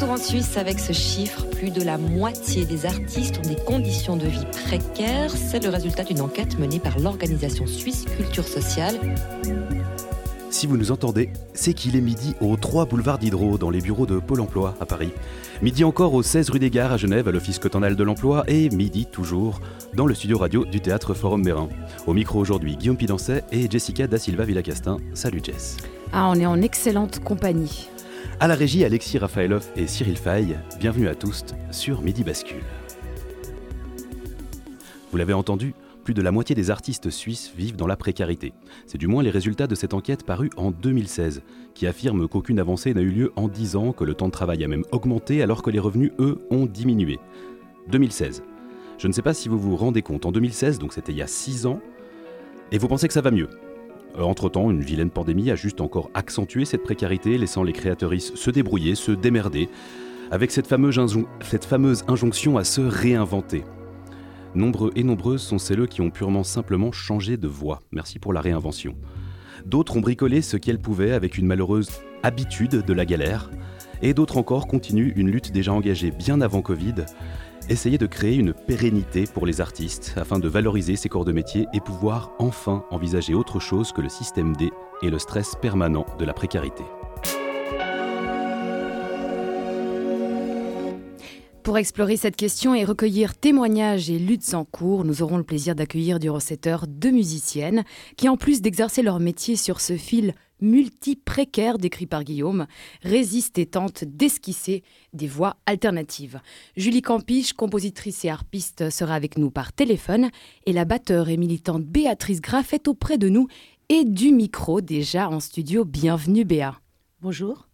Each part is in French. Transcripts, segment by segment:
Retour en Suisse avec ce chiffre, plus de la moitié des artistes ont des conditions de vie précaires. C'est le résultat d'une enquête menée par l'organisation suisse Culture Sociale. Si vous nous entendez, c'est qu'il est midi au 3 boulevard d'Hydro, dans les bureaux de Pôle emploi à Paris. Midi encore au 16 rue des Gares à Genève, à l'Office cotonal de l'emploi. Et midi toujours dans le studio radio du théâtre Forum Mérin. Au micro aujourd'hui, Guillaume Pidancet et Jessica Da Silva Villacastin. Salut Jess. Ah, on est en excellente compagnie. À la régie, Alexis Rafaelov et Cyril Fay. Bienvenue à tous sur Midi Bascule. Vous l'avez entendu, plus de la moitié des artistes suisses vivent dans la précarité. C'est du moins les résultats de cette enquête parue en 2016, qui affirme qu'aucune avancée n'a eu lieu en 10 ans, que le temps de travail a même augmenté alors que les revenus, eux, ont diminué. 2016. Je ne sais pas si vous vous rendez compte, en 2016, donc c'était il y a 6 ans, et vous pensez que ça va mieux? Euh, Entre-temps, une vilaine pandémie a juste encore accentué cette précarité, laissant les créatrices se débrouiller, se démerder, avec cette fameuse, injonction à se réinventer. Nombreux et nombreuses sont celles qui ont purement simplement changé de voie. Merci pour la réinvention. D'autres ont bricolé ce qu'elles pouvaient avec une malheureuse habitude de la galère. Et d'autres encore continuent une lutte déjà engagée bien avant Covid, essayer de créer une pérennité pour les artistes afin de valoriser ces corps de métier et pouvoir enfin envisager autre chose que le système D et le stress permanent de la précarité. Pour explorer cette question et recueillir témoignages et luttes en cours, nous aurons le plaisir d'accueillir du recetteur deux musiciennes qui, en plus d'exercer leur métier sur ce fil multi-précaire décrit par Guillaume, résistent et tentent d'esquisser des voies alternatives. Julie Campiche, compositrice et harpiste, sera avec nous par téléphone et la batteur et militante Béatrice Graff est auprès de nous et du micro déjà en studio. Bienvenue Béa. Bonjour.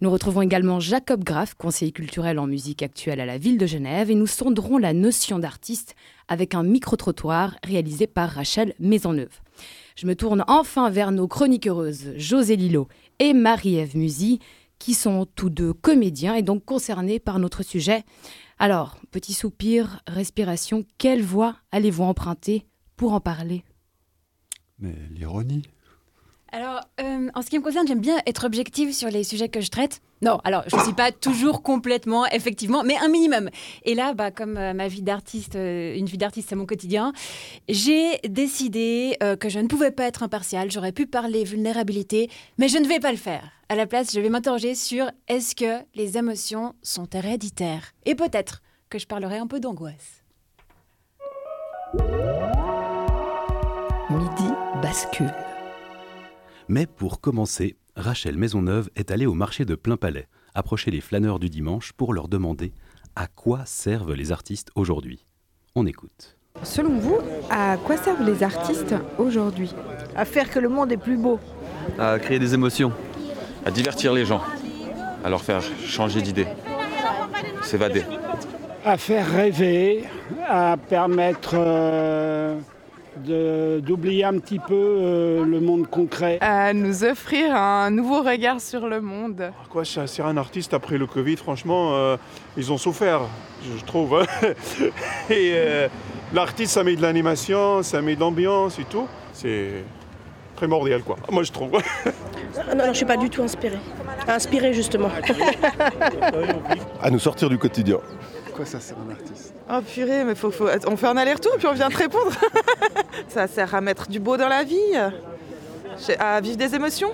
Nous retrouvons également Jacob Graff, conseiller culturel en musique actuelle à la ville de Genève, et nous sonderons la notion d'artiste avec un micro-trottoir réalisé par Rachel Maisonneuve. Je me tourne enfin vers nos chroniqueuses José Lillo et Marie-Ève Musy, qui sont tous deux comédiens et donc concernés par notre sujet. Alors, petit soupir, respiration, quelle voix allez-vous emprunter pour en parler? Mais l'ironie. Alors, euh, en ce qui me concerne, j'aime bien être objective sur les sujets que je traite. Non, alors je ne suis pas toujours complètement, effectivement, mais un minimum. Et là, bah, comme euh, ma vie d'artiste, euh, une vie d'artiste, c'est mon quotidien, j'ai décidé que je ne pouvais pas être impartiale. J'aurais pu parler vulnérabilité, mais je ne vais pas le faire. À la place, je vais m'interroger sur est-ce que les émotions sont héréditaires? Et peut-être que je parlerai un peu d'angoisse. Midi bascule. Mais pour commencer, Rachel Maisonneuve est allée au marché de Plein Palais, approcher les flâneurs du dimanche pour leur demander à quoi servent les artistes aujourd'hui. On écoute. Selon vous, à quoi servent les artistes aujourd'hui? À faire que le monde est plus beau. à créer des émotions. à divertir les gens, à leur faire changer d'idée, s'évader. à faire rêver, à permettre euh, d'oublier un petit peu euh, le monde concret. À nous offrir un nouveau regard sur le monde. Quoi, ça sert un artiste après le Covid, franchement, euh, ils ont souffert, je, trouve. hein. et euh, l'artiste, ça met de l'animation, ça met de l'ambiance et tout. C'est primordial, quoi. Moi, je trouve. Non, non, je suis pas du tout inspirée. Inspirée, justement. À nous sortir du quotidien. Quoi ça sert un artiste? Oh purée, mais faut, faut- on fait un aller-retour puis on vient te répondre. Ça sert à mettre du beau dans la vie, à vivre des émotions.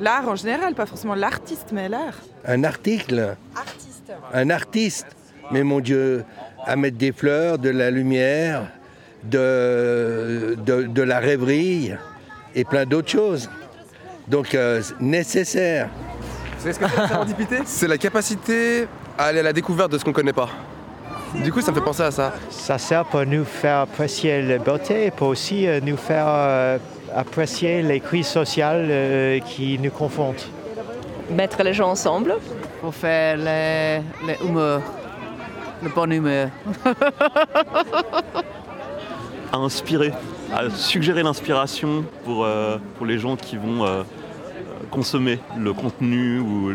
L'art en général, pas forcément l'artiste, mais l'art. Un article. Un artiste. Mais mon Dieu, à mettre des fleurs, de la lumière, de, de, de la rêverie et plein d'autres choses. Donc euh, nécessaire. Vous savez ce que c'est serendipité C'est la capacité à aller à la découverte de ce qu'on connaît pas. Du coup, ça me fait penser à ça. Ça sert pour nous faire apprécier la beauté et pour aussi euh, nous faire euh, apprécier les crises sociales euh, qui nous confrontent. Mettre les gens ensemble. Pour faire les, les humeurs, le bon humeur. à inspirer, à suggérer l'inspiration pour, pour les gens qui vont consommer le contenu ou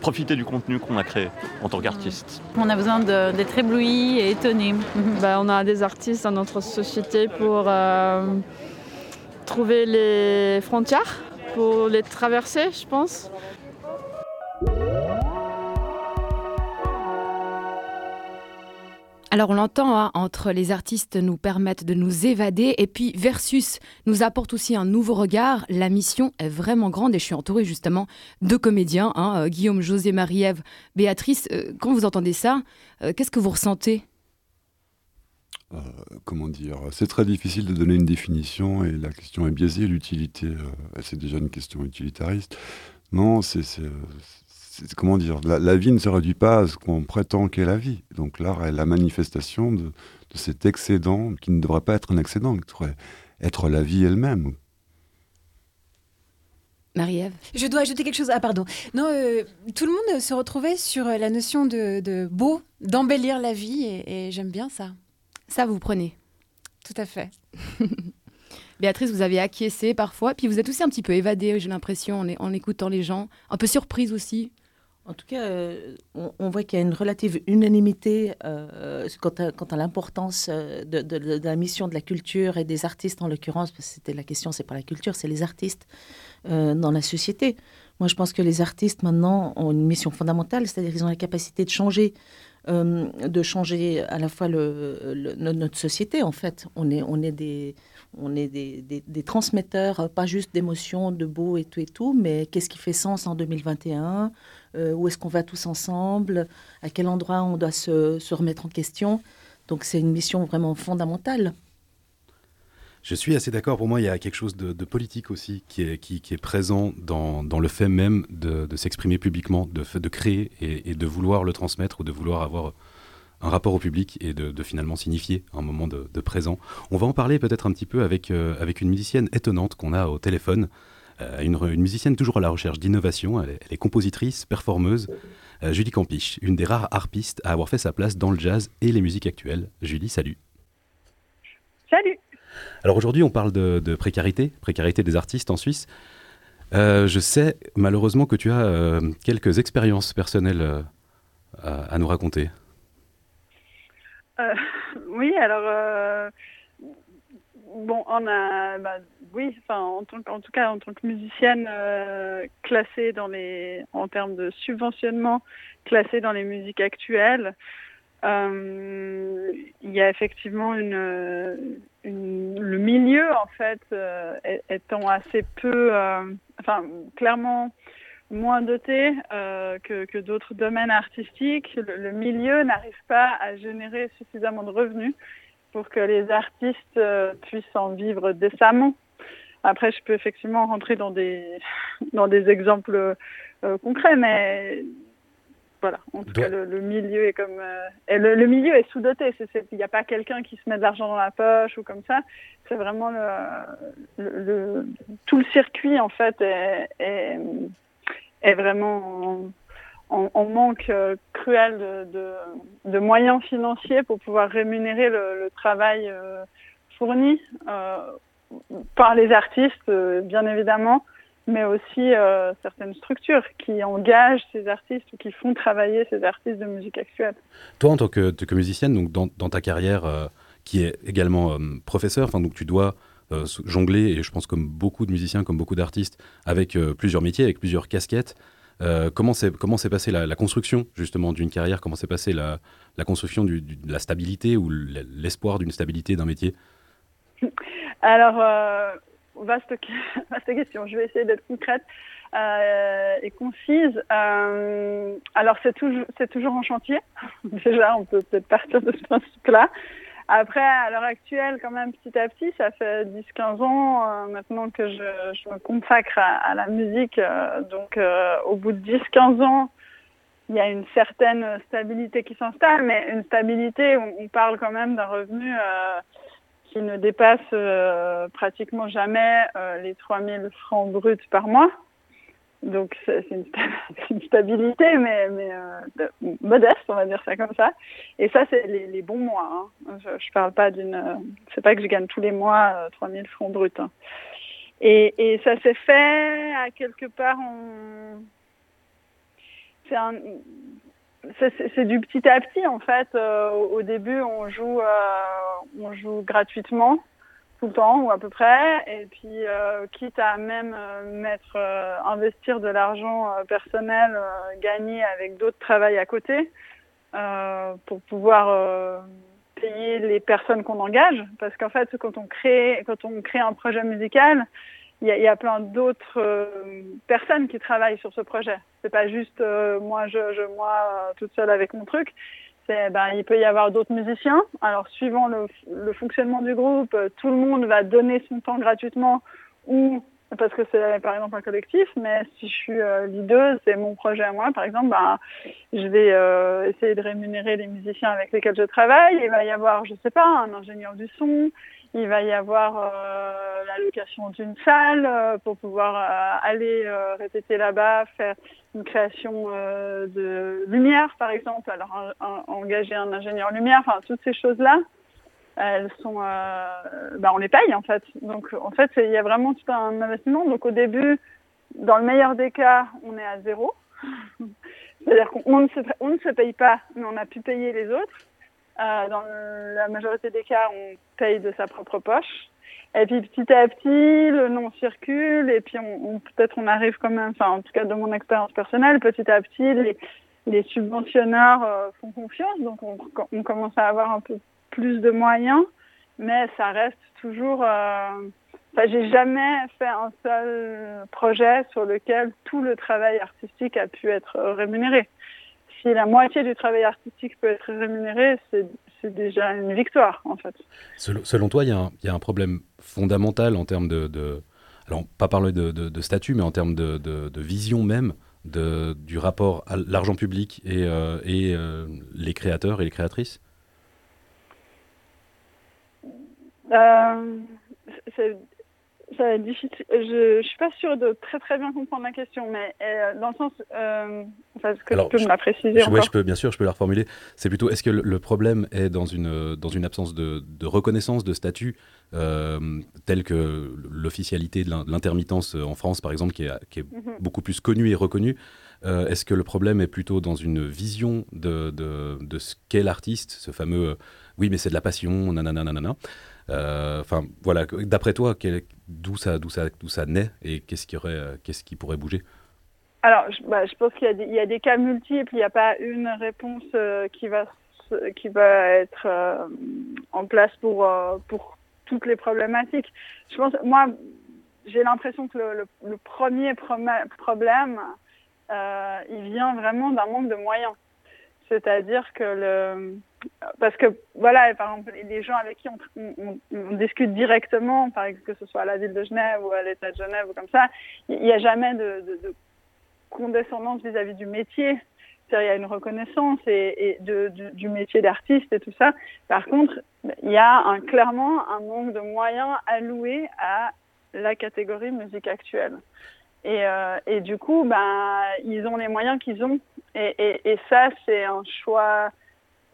profiter du contenu qu'on a créé en tant qu'artiste. On a besoin d'être ébloui et étonné. bah, on a des artistes dans notre société pour euh, trouver les frontières, pour les traverser, je pense. Alors on l'entend, hein, entre les artistes nous permettent de nous évader et puis Versus nous apporte aussi un nouveau regard. La mission est vraiment grande et je suis entourée justement de comédiens, hein, euh, Guillaume, José, Marie-Ève, Béatrice. Euh, quand vous entendez ça, euh, qu'est-ce que vous ressentez? Comment dire? C'est très difficile de donner une définition et la question est biaisée. L'utilité, c'est déjà une question utilitariste. Non, c'est comment dire, la, vie ne se réduit pas à ce qu'on prétend qu'est la vie. Donc l'art est la manifestation de, cet excédent qui ne devrait pas être un excédent, qui devrait être la vie elle-même. Marie-Ève Je dois ajouter quelque chose. Ah, pardon. Non, euh, tout le monde se retrouvait sur euh, la notion de, beau, d'embellir la vie, et, j'aime bien ça. Ça, vous prenez Tout à fait. Béatrice, vous avez acquiescé parfois, puis vous êtes aussi un petit peu évadée, j'ai l'impression, en, en, écoutant les gens. Un peu surprise aussi. En tout cas, euh, on, voit qu'il y a une relative unanimité euh, quant à, l'importance euh, de, la mission de la culture et des artistes en l'occurrence, parce que c'était la question, c'est pas la culture, c'est les artistes dans la société. Moi, je pense que les artistes maintenant ont une mission fondamentale, c'est-à-dire qu'ils ont la capacité de changer, de changer à la fois notre société. En fait, on est, on est des on est des, des, transmetteurs, pas juste d'émotions, de beau et tout et tout, mais qu'est-ce qui fait sens en 2021 euh, où est-ce qu'on va tous ensemble, à quel endroit on doit se, remettre en question? Donc c'est une mission vraiment fondamentale. Je suis assez d'accord. Pour moi, il y a quelque chose de, politique aussi qui est, présent dans, le fait même de, s'exprimer publiquement, de, de créer et, de vouloir le transmettre ou de vouloir avoir un rapport au public et de, finalement signifier un moment de, présent. On va en parler peut-être un petit peu avec, euh, avec une musicienne étonnante qu'on a au téléphone. Euh, une, musicienne toujours à la recherche d'innovation. Elle, est compositrice, performeuse. Euh, Julie Campiche, une des rares harpistes à avoir fait sa place dans le jazz et les musiques actuelles. Julie, salut. Salut. Alors aujourd'hui, on parle de, précarité, précarité des artistes en Suisse. Euh, je sais malheureusement que tu as quelques expériences personnelles à, nous raconter. oui, alors bon, on a bah, oui, enfin, en, tout cas, en tant que musicienne euh, classée dans les, en termes de subventionnement, classée dans les musiques actuelles, euh, il y a effectivement une, le milieu en fait euh, étant assez peu, enfin, clairement moins doté que, que d'autres domaines artistiques, le milieu n'arrive pas à générer suffisamment de revenus pour que les artistes puissent en vivre décemment. Après, je peux effectivement rentrer dans des, dans des exemples euh, concrets, mais voilà. En tout cas, le, milieu est comme euh, le, milieu est sous-doté. Il n'y a pas quelqu'un qui se met de l'argent dans la poche ou comme ça. C'est vraiment le, tout le circuit en fait est, est, vraiment en, manque euh, cruel de, moyens financiers pour pouvoir rémunérer le, travail fourni par les artistes, euh, bien évidemment, mais aussi euh, certaines structures qui engagent ces artistes ou qui font travailler ces artistes de musique actuelle. Toi, en tant que, musicienne, donc dans, ta carrière, euh, qui est également professeur, donc tu dois jongler, et je pense comme beaucoup de musiciens, comme beaucoup d'artistes, avec plusieurs métiers, avec plusieurs casquettes. Comment s'est comment s'est passée la, construction justement d'une carrière? Comment s'est passée la, construction de la stabilité ou l'espoir d'une stabilité d'un métier? Alors, euh, vaste, vaste question. Je vais essayer d'être concrète euh, et concise. Euh, alors, c'est toujours, c'est toujours en chantier. Déjà, on peut peut-être partir de ce principe-là. Après, à l'heure actuelle, quand même, petit à petit, ça fait 10-15 ans euh, maintenant que je, me consacre à, la musique. Euh, donc, euh, au bout de 10-15 ans, il y a une certaine stabilité qui s'installe, mais une stabilité, on, on parle quand même d'un revenu qui ne dépasse pratiquement jamais les 3000 francs bruts par mois. Donc c'est une, stabilité, mais, mais modeste, on va dire ça comme ça. Et ça, c'est les, bons mois. Hein. Je, ne parle pas d'une. c'est pas que je gagne tous les mois 3000 francs bruts. Hein. Et, ça s'est fait à quelque part. C'est c'est du petit à petit en fait. Euh, au début, on joue, euh, on joue gratuitement tout le temps ou à peu près, et puis euh, quitte à même mettre, investir de l'argent personnel gagné avec d'autres travails à côté pour pouvoir payer les personnes qu'on engage, parce qu'en fait, quand on crée, quand on crée un projet musical, il y, a plein d'autres euh, personnes qui travaillent sur ce projet. C'est pas juste euh, moi, je, je moi euh, toute seule avec mon truc. Ben, il peut y avoir d'autres musiciens. Alors, suivant le, fonctionnement du groupe, tout le monde va donner son temps gratuitement ou parce que c'est par exemple un collectif, mais si je suis leader, c'est mon projet à moi, par exemple, ben, je vais essayer de rémunérer les musiciens avec lesquels je travaille. Il va y avoir, je sais pas, un ingénieur du son, il va y avoir euh, la location d'une salle euh, pour pouvoir euh, aller répéter là-bas, faire une création de lumière, par exemple, alors engager un ingénieur lumière, enfin toutes ces choses-là, elles sont, bah, on les paye en fait. Donc en fait, il y a vraiment tout un investissement. Donc au début, dans le meilleur des cas, on est à zéro. C'est-à-dire qu'on ne, on ne se paye pas, mais on a pu payer les autres. Euh, dans la majorité des cas, on paye de sa propre poche. Et puis petit à petit, le nom circule et puis peut-être on arrive quand même, enfin en tout cas de mon expérience personnelle, petit à petit, les, les subventionneurs euh, font confiance, donc on, on, commence à avoir un peu plus de moyens, mais ça reste toujours... Euh, enfin, j'ai jamais fait un seul projet sur lequel tout le travail artistique a pu être rémunéré si la moitié du travail artistique peut être rémunéré, c'est déjà une victoire, en fait. Selon, toi, il y, a un problème fondamental en termes de, alors pas parler de, statut, mais en termes de, vision même du rapport à l'argent public et, euh, euh, les créateurs et les créatrices? Euh, difficile. Je ne suis pas sûre de très très bien comprendre la question, mais euh, dans le sens, euh, est-ce que tu peux me la préciser Oui, je peux, bien sûr, je peux la reformuler. C'est plutôt, est-ce que le, problème est dans une, dans une absence de, reconnaissance de statut euh, tel que l'officialité de l'intermittence en France, par exemple, qui est, qui est mhm. beaucoup plus connue et reconnue Est-ce que le problème est plutôt dans une vision de, de, de ce qu'est l'artiste, ce fameux oui, mais c'est de la passion, nanana, nanana euh, Enfin, voilà, d'après toi, d'où ça, ça, ça naît et qu'est-ce qui, euh, qu'est-ce qui pourrait bouger? Alors, je, bah, je pense qu'il y a, des, il y a des cas multiples, il n'y a pas une réponse euh, qui, va, qui va être en place pour, pour toutes les problématiques. Je pense, moi, j'ai l'impression que le, le, premier problème, il vient vraiment d'un manque de moyens. C'est-à-dire que le, parce que voilà, par exemple, les gens avec qui on, discute directement, par exemple, que ce soit à la ville de Genève ou à l'État de Genève ou comme ça, il n'y a jamais de, condescendance vis-à-vis du métier. Il y a une reconnaissance et, du, métier d'artiste et tout ça. Par contre, il y a un, clairement un manque de moyens alloués à la catégorie musique actuelle. Et, euh, et du coup, ben, ils ont les moyens qu'ils ont. Et, ça, c'est un choix,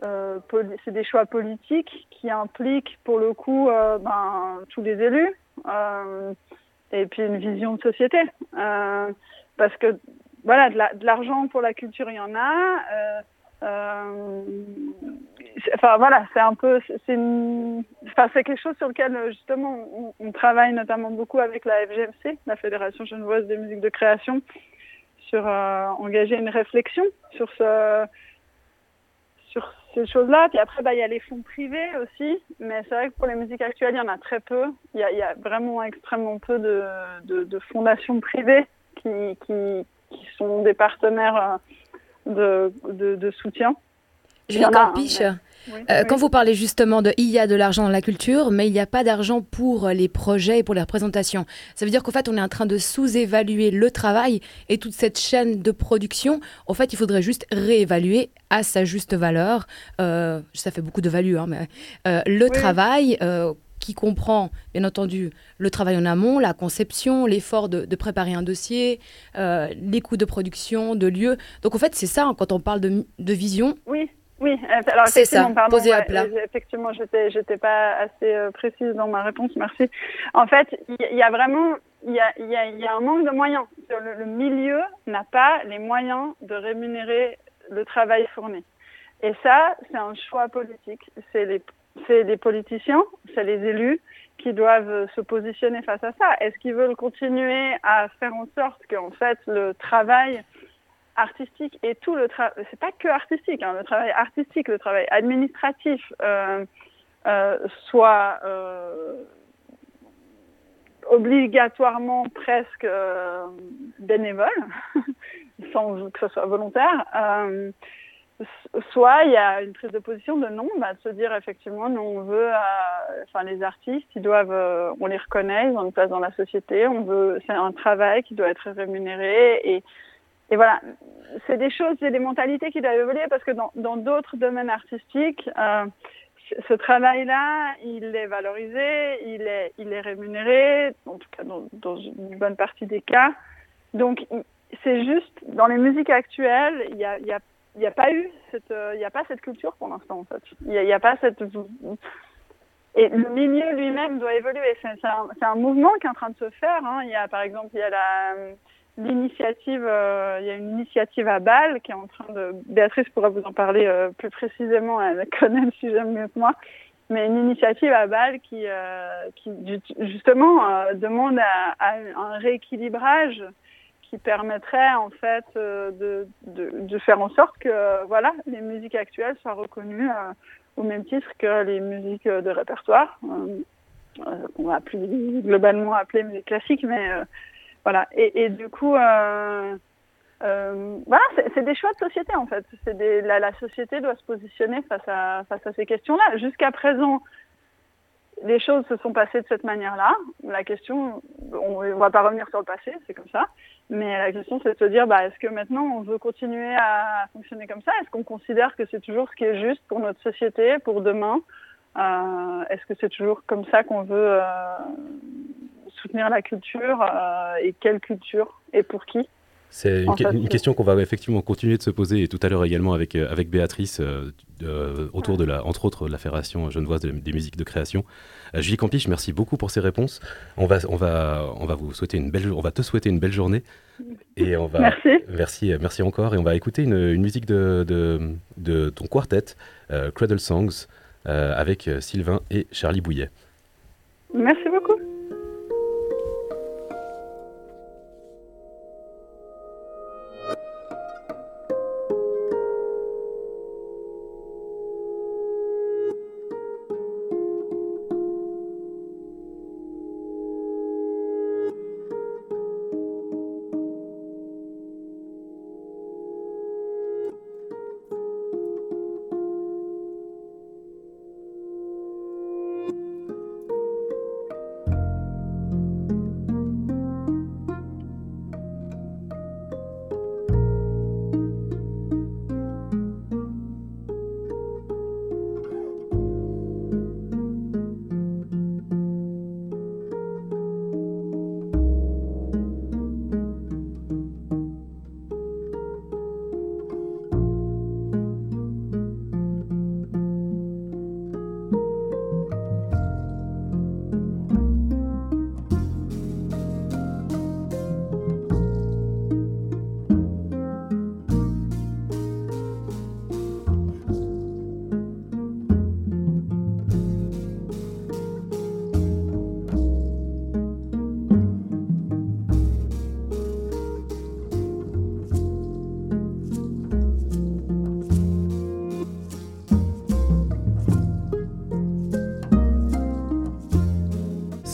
euh, c'est des choix politiques qui impliquent pour le coup euh, ben, tous les élus et puis une vision de société. Parce que voilà, de l'argent pour la culture, il y en a. Euh, euh, enfin voilà, c'est un peu, c'est enfin, quelque chose sur lequel justement on, travaille notamment beaucoup avec la FGMC, la Fédération genevoise des musiques de création, sur euh, engager une réflexion sur sur ces choses-là. Puis après, bah, il y a les fonds privés aussi, mais c'est vrai que pour les musiques actuelles, il y en a très peu. Il y a, vraiment extrêmement peu de, fondations privées qui, sont des partenaires euh, de, de, de soutien. Julie Campiche, euh, quand vous parlez justement de il y a de l'argent dans la culture, mais il n'y a pas d'argent pour les projets et pour les représentations, ça veut dire qu'en fait on est en train de sous-évaluer le travail et toute cette chaîne de production. En fait, il faudrait juste réévaluer à sa juste valeur. Euh, ça fait beaucoup de value, hein, mais euh, le travail qui comprend, bien entendu, le travail en amont, la conception, l'effort de, préparer un dossier, euh, les coûts de production, de lieu. Donc en fait, c'est ça, hein, quand on parle de, vision. Oui. Oui, euh, alors c'est ça, pardon, à plat. Effectivement, j'étais, j'étais pas assez euh, précise dans ma réponse, merci. En fait, il y, a vraiment, il y a, y, y a, un manque de moyens. Le, le milieu n'a pas les moyens de rémunérer le travail fourni. Et ça, c'est un choix politique. C'est les c'est les politiciens, c'est les élus qui doivent se positionner face à ça. Est-ce qu'ils veulent continuer à faire en sorte qu'en fait le travail artistique et tout le travail, c'est pas que artistique, hein, le travail artistique, le travail administratif euh, euh, soit euh, obligatoirement presque euh, bénévole, sans que ce soit volontaire soit il y a une prise de position de non, bah, de se dire effectivement, nous on veut, euh, enfin les artistes, ils doivent, euh, on les reconnaît, ils ont une place dans la société, on veut, c'est un travail qui doit être rémunéré et et voilà, c'est des choses, c'est des mentalités qui doivent évoluer parce que dans d'autres domaines artistiques, euh, ce travail-là, il est valorisé, il est, il est rémunéré, en tout cas dans, une bonne partie des cas. Donc, c'est juste, dans les musiques actuelles, il y a il n'y a pas eu cette, euh, il a pas cette culture pour l'instant en fait. Il n'y a, pas cette et le milieu lui-même doit évoluer. C'est un, un, mouvement qui est en train de se faire. Hein. Il y a par exemple il y a la l'initiative, euh, il y a une initiative à Bâle qui est en train de. Béatrice pourra vous en parler euh, plus précisément. Elle connaît le sujet mieux que moi. Mais une initiative à Bâle qui, qui justement demande à, un rééquilibrage qui permettrait en fait euh, de, de, faire en sorte que voilà les musiques actuelles soient reconnues euh, au même titre que les musiques de répertoire. Euh, qu'on va plus globalement appeler musique classique mais voilà. Et, du coup voilà c'est des choix de société en fait. C'est la, la, société doit se positionner face à face à ces questions là jusqu'à présent les choses se sont passées de cette manière-là. La question, on ne va pas revenir sur le passé, c'est comme ça. Mais la question, c'est de se dire, bah, est-ce que maintenant on veut continuer à fonctionner comme ça? Est-ce qu'on considère que c'est toujours ce qui est juste pour notre société, pour demain? Euh, Est-ce que c'est toujours comme ça qu'on veut euh, soutenir la culture euh, Et quelle culture Et pour qui? C'est une, question qu'on va effectivement continuer de se poser et tout à l'heure également avec, euh, avec Béatrice euh, autour de la, entre autres, la Fédération genevoise des musiques de création. Euh, Julie Campiche, merci beaucoup pour ces réponses. On va, on va, on va vous souhaiter une belle, on va te souhaiter une belle journée et on va, merci. merci, merci encore et on va écouter une, une musique de, de, de, ton quartet Cradle Songs avec Sylvain et Charlie Bouillet. Merci beaucoup.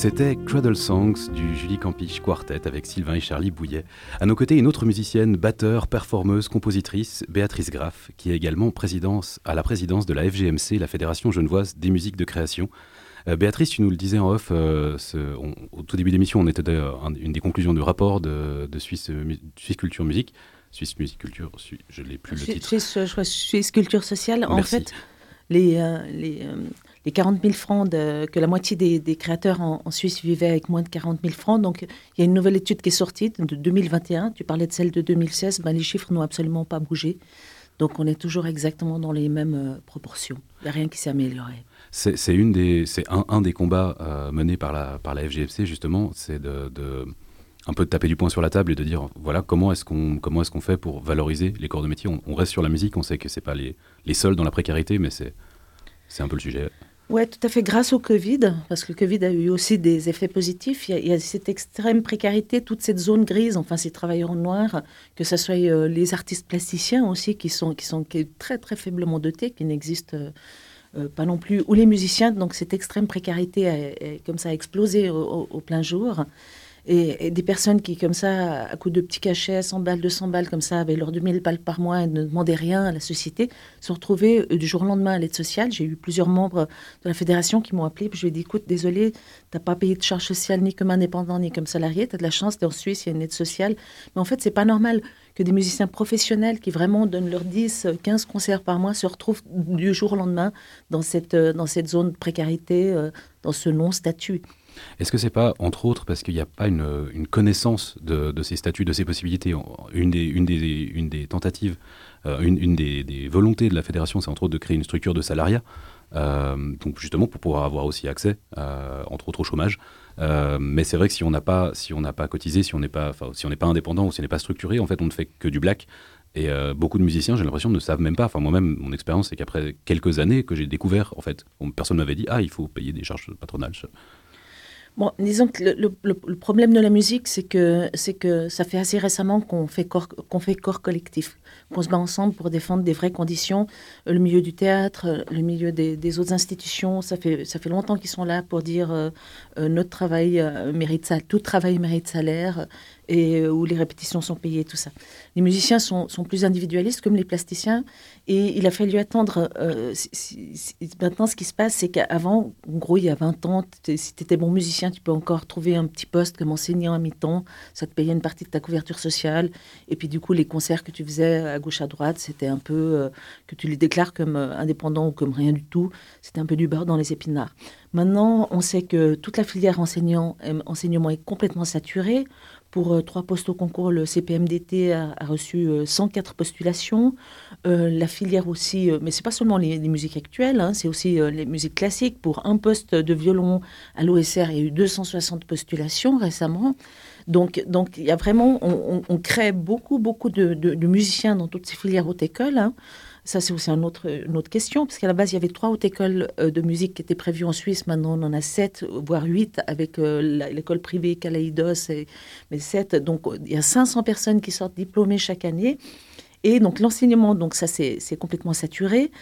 C'était Cradle Songs du Julie Campiche Quartet avec Sylvain et Charlie Bouillet. À nos côtés, une autre musicienne, batteur, performeuse, compositrice, Béatrice Graff, qui est également présidence, à la présidence de la FGMC, la Fédération genevoise des musiques de création. Euh, Béatrice, tu nous le disais en off, euh, au tout début d'émission, on était une des conclusions du rapport de, Suisse, Culture Musique. Suisse Musique Culture, je n'ai plus le titre. Suisse, Culture Sociale. En fait, les, euh, les les 40 000 francs, que la moitié des, créateurs en, Suisse vivaient avec moins de 40 000 francs. Donc, il y a une nouvelle étude qui est sortie de 2021. Tu parlais de celle de 2016. Ben, les chiffres n'ont absolument pas bougé. Donc, on est toujours exactement dans les mêmes euh, proportions. Il n'y a rien qui s'est amélioré. C'est un, des combats euh, menés par la, FGFC justement, c'est de, un peu de taper du poing sur la table et de dire voilà comment est-ce qu'on fait pour valoriser les corps de métier? On, reste sur la musique, on sait que c'est pas les, les seuls dans la précarité, mais c'est un peu le sujet. Oui, tout à fait. Grâce au Covid, parce que le Covid a eu aussi des effets positifs, il y a, cette extrême précarité, toute cette zone grise, enfin ces travailleurs noirs, que ce soit euh, les artistes plasticiens aussi, qui sont, qui sont très très faiblement dotés, qui n'existent euh, pas non plus, ou les musiciens. Donc cette extrême précarité, a, comme ça, a explosé au plein jour. Et, des personnes qui, comme ça, à coup de petits cachets, 100 balles, 200 balles, comme ça, avaient leurs 2000 balles par mois et ne demandaient rien à la société, se retrouvaient euh, du jour au lendemain à l'aide sociale. J'ai eu plusieurs membres de la fédération qui m'ont appelé. Puis je lui ai dit écoute, désolé, tu n'as pas payé de charges sociales ni comme indépendant ni comme salarié. Tu as de la chance, tu en Suisse, il y a une aide sociale. Mais en fait, c'est pas normal que des musiciens professionnels qui vraiment donnent leurs 10, 15 concerts par mois se retrouvent du jour au lendemain dans cette, euh, dans cette zone de précarité, euh, dans ce non-statut. Est-ce que c'est pas, entre autres, parce qu'il n'y a pas une, connaissance de, ces statuts, de ces possibilités Une des, tentatives, euh, une, des, volontés de la fédération, c'est entre autres de créer une structure de salariat, euh, donc justement pour pouvoir avoir aussi accès, euh, entre autres au chômage. mais c'est vrai que si on n'a pas, cotisé, si on n'est pas, indépendant ou si on n'est pas structuré, en fait, on ne fait que du black. Et beaucoup de musiciens, j'ai l'impression, ne savent même pas. Enfin, moi-même, mon expérience, c'est qu'après quelques années que j'ai découvert, en fait, personne m'avait dit, ah, il faut payer des charges patronales. Bon, disons que le, problème de la musique, c'est que, c'est que ça fait assez récemment qu'on fait corps, qu'on fait corps collectif, qu'on se bat ensemble pour défendre des vraies conditions. Le milieu du théâtre, le milieu des, autres institutions, ça fait, ça fait longtemps qu'ils sont là pour dire euh, euh, notre travail euh, mérite ça, tout travail mérite salaire euh, où les répétitions sont payées, tout ça. Les musiciens sont, plus individualistes comme les plasticiens et il a fallu attendre. Euh, maintenant, ce qui se passe, c'est qu'avant, en gros, il y a 20 ans, si tu étais bon musicien, tu peux encore trouver un petit poste comme enseignant à mi-temps, ça te payait une partie de ta couverture sociale et puis du coup, les concerts que tu faisais à gauche, à droite, c'était un peu euh, que tu les déclares comme indépendants ou comme rien du tout, c'était un peu du beurre dans les épinards. Maintenant, on sait que toute la filière enseignement est complètement saturée. Pour euh, trois postes au concours, le CPMDT a, reçu 104 euh, postulations. Euh, la filière aussi, mais c'est pas seulement les, musiques actuelles, hein, c'est aussi les musiques classiques. Pour un poste de violon à l'OSR, il y a eu 260 postulations récemment. Donc, donc il y a vraiment, on, crée beaucoup, beaucoup de, musiciens dans toutes ces filières haute école. Hein. Ça, c'est aussi une autre, question, parce qu'à la base, il y avait trois hautes écoles euh, de musique qui étaient prévues en Suisse. Maintenant, on en a sept, voire huit, avec euh, l'école privée Kalaïdos, et, mais sept. Donc, il y a 500 personnes qui sortent diplômées chaque année. Et donc, l'enseignement, donc ça, c'est complètement saturé.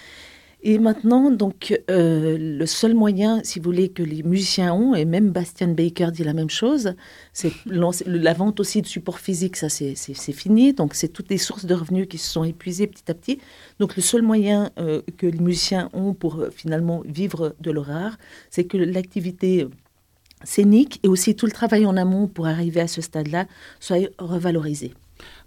Et maintenant, donc, euh, le seul moyen, si vous voulez, que les musiciens ont, et même Bastian Baker dit la même chose, c'est la vente aussi de supports physiques, ça c'est fini. Donc, c'est toutes les sources de revenus qui se sont épuisées petit à petit. Donc, le seul moyen euh, que les musiciens ont pour euh, finalement vivre de leur art, c'est que l'activité scénique et aussi tout le travail en amont pour arriver à ce stade-là soit revalorisé.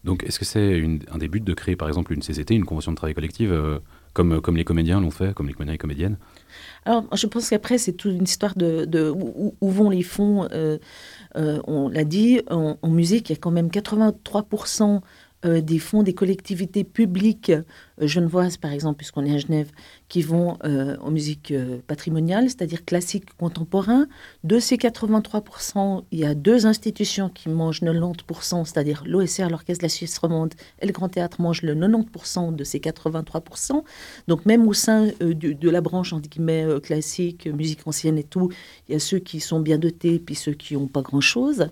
Donc, est-ce que c'est un des buts de créer, par exemple, une CCT, une convention de travail collective comme, comme les comédiens l'ont fait, comme les comédiens et comédiennes Alors, je pense qu'après, c'est toute une histoire de, où, vont les fonds. Euh, euh, on l'a dit, en, musique, il y a quand même 83% euh, des fonds des collectivités publiques euh, genevoises, par exemple, puisqu'on est à Genève, qui vont euh, en musique patrimoniale, c'est-à-dire classique contemporain. De ces 83%, il y a deux institutions qui mangent 90%, c'est-à-dire l'OSR, l'Orchestre de la Suisse romande, et le Grand Théâtre mangent le 90% de ces 83%. Donc même au sein de la branche, entre guillemets, classique, musique ancienne et tout, il y a ceux qui sont bien dotés, puis ceux qui n'ont pas grand-chose.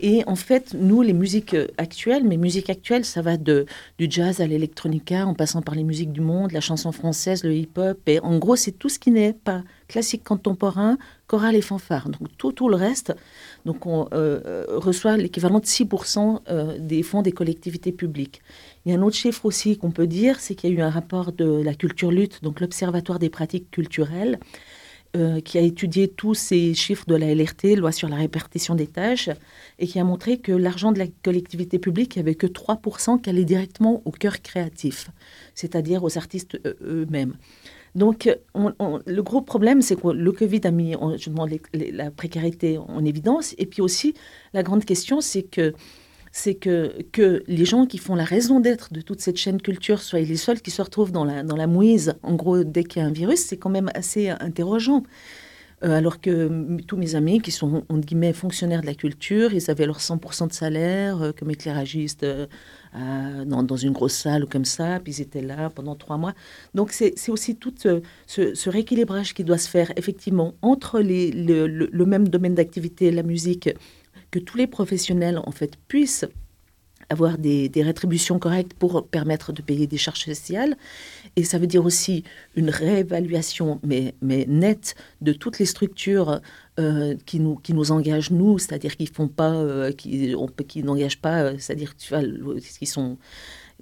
Et en fait, nous, les musiques actuelles, mes musiques actuelles, ça va de, du jazz à l'électronica, en passant par les musiques du monde, la chanson française, le hip-hop. Et en gros, c'est tout ce qui n'est pas classique contemporain, chorale et fanfare. Donc tout, tout le reste. Donc on euh, reçoit l'équivalent de 6% euh, des fonds des collectivités publiques. Il y a un autre chiffre aussi qu'on peut dire, c'est qu'il y a eu un rapport de la culture lutte, donc l'Observatoire des pratiques culturelles, euh, qui a étudié tous ces chiffres de la LRT, loi sur la répartition des tâches, et qui a montré que l'argent de la collectivité publique, il n'y avait que 3% qui allait directement au cœur créatif, c'est-à-dire aux artistes euh, eux-mêmes. Donc, le gros problème, c'est que le Covid a mis la précarité en évidence. Et puis aussi, la grande question, c'est que c'est que, que les gens qui font la raison d'être de toute cette chaîne culture soient les seuls qui se retrouvent dans la, dans la mouise, en gros, dès qu'il y a un virus, c'est quand même assez interrogeant. Euh, alors que tous mes amis qui sont, entre guillemets, fonctionnaires de la culture, ils avaient leur 100% de salaire euh, comme éclairagistes euh, dans, une grosse salle ou comme ça, puis ils étaient là pendant trois mois. Donc c'est aussi tout ce, rééquilibrage qui doit se faire, effectivement, entre les, le, le même domaine d'activité, la musique, que tous les professionnels, en fait, puissent avoir des, rétributions correctes pour permettre de payer des charges sociales. Et ça veut dire aussi une réévaluation, mais, mais nette, de toutes les structures euh, qui, nous, qui nous engagent, nous, c'est-à-dire qui font pas, euh, qui, qui n'engagent pas, euh, c'est-à-dire qui sont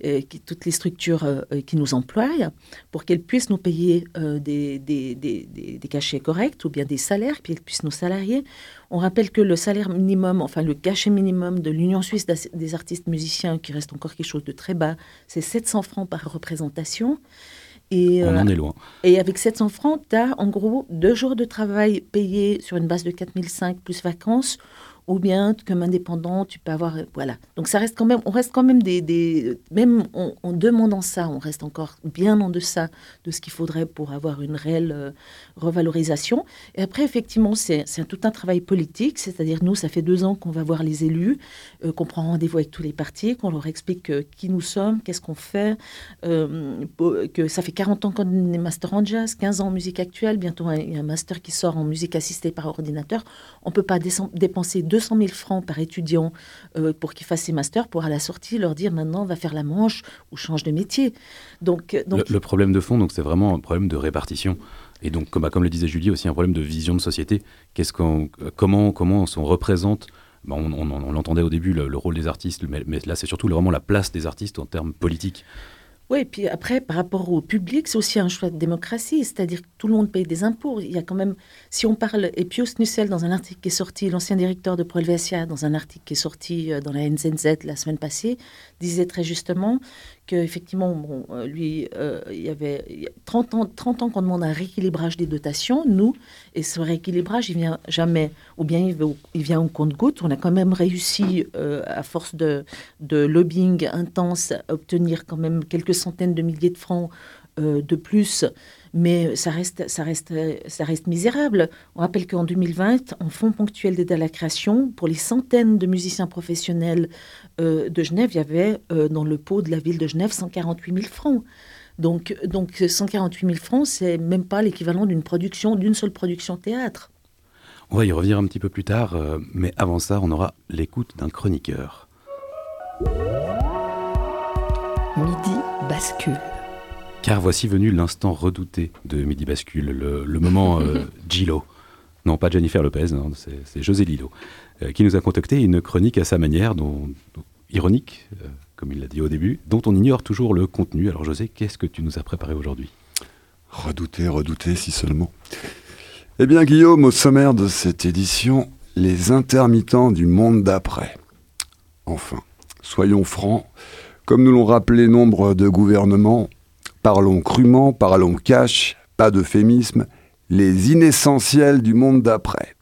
euh, toutes les structures euh, euh, qui nous emploient pour qu'elles puissent nous payer des, des, des, des, cachets corrects ou bien des salaires, qu'elles puissent nous salarier. On rappelle que le salaire minimum, enfin le cachet minimum de l'Union suisse des artistes musiciens, qui reste encore quelque chose de très bas, c'est 700 francs par représentation. Et, On en est loin. Et avec 700 francs, tu as en gros deux jours de travail payés sur une base de 4005 plus vacances ou bien comme indépendant, tu peux avoir, euh, voilà. Donc ça reste quand même, on reste quand même des, même en, demandant ça, on reste encore bien en deçà de ce qu'il faudrait pour avoir une réelle euh, revalorisation. Et après, effectivement, c'est tout un travail politique, c'est-à-dire nous, ça fait deux ans qu'on va voir les élus, euh, qu'on prend rendez-vous avec tous les partis, qu'on leur explique qui nous sommes, qu'est-ce qu'on fait, que ça fait 40 ans qu'on est master en jazz, 15 ans en musique actuelle, bientôt il y a un master qui sort en musique assistée par ordinateur. On peut pas dépenser 200 000 francs par étudiant euh, pour qu'ils fassent ses masters, pour à la sortie leur dire maintenant on va faire la manche ou change de métier. Donc, euh, donc... Le, problème de fond, donc c'est vraiment un problème de répartition. Et donc, comme, bah, comme le disait Julie, aussi un problème de vision de société. Qu'on, comment, comment on représente? Bah, on, on, l'entendait au début, le, rôle des artistes, mais, mais là c'est surtout vraiment la place des artistes en termes politiques. Oui, et puis après, par rapport au public, c'est aussi un choix de démocratie, c'est-à-dire que tout le monde paye des impôts. Il y a quand même, si on parle, et Pius Nussel, dans un article qui est sorti, l'ancien directeur de Proelvesia, dans un article qui est sorti euh, dans la NZZ la semaine passée, disait très justement qu'effectivement, bon, euh, lui, euh, il y avait 30 ans, 30 ans qu'on demande un rééquilibrage des dotations, nous, et ce rééquilibrage, il vient jamais, ou bien il, vient au compte-goutte. On a quand même réussi, euh, à force de, lobbying intense, à obtenir quand même quelques centaines de milliers de francs de plus mais ça reste, ça reste, ça reste misérable. On rappelle qu'en 2020, en fonds ponctuel d'aide à la création, pour les centaines de musiciens professionnels euh, de Genève, il y avait euh, dans le pot de la ville de Genève 148 000 francs. Donc, donc 148 000 francs, c'est même pas l'équivalent d'une production, d'une seule production théâtre. On va y revenir un petit peu plus tard, euh, mais avant ça, on aura l'écoute d'un chroniqueur. Midi bascule. Car voici venu l'instant redouté de Midi Bascule, le, moment euh, Gilo. Non, pas Jennifer Lopez, c'est José Lilo, euh, qui nous a contacté une chronique à sa manière, dont, ironique, euh, comme il l'a dit au début, dont on ignore toujours le contenu. Alors José, qu'est-ce que tu nous as préparé aujourd'hui? Redouté, redouté, si seulement. Eh bien Guillaume, au sommaire de cette édition, les intermittents du monde d'après. Enfin, soyons francs, comme nous l'ont rappelé nombre de gouvernements, Parlons crûment, parlons cash, pas d'euphémisme, les inessentiels du monde d'après.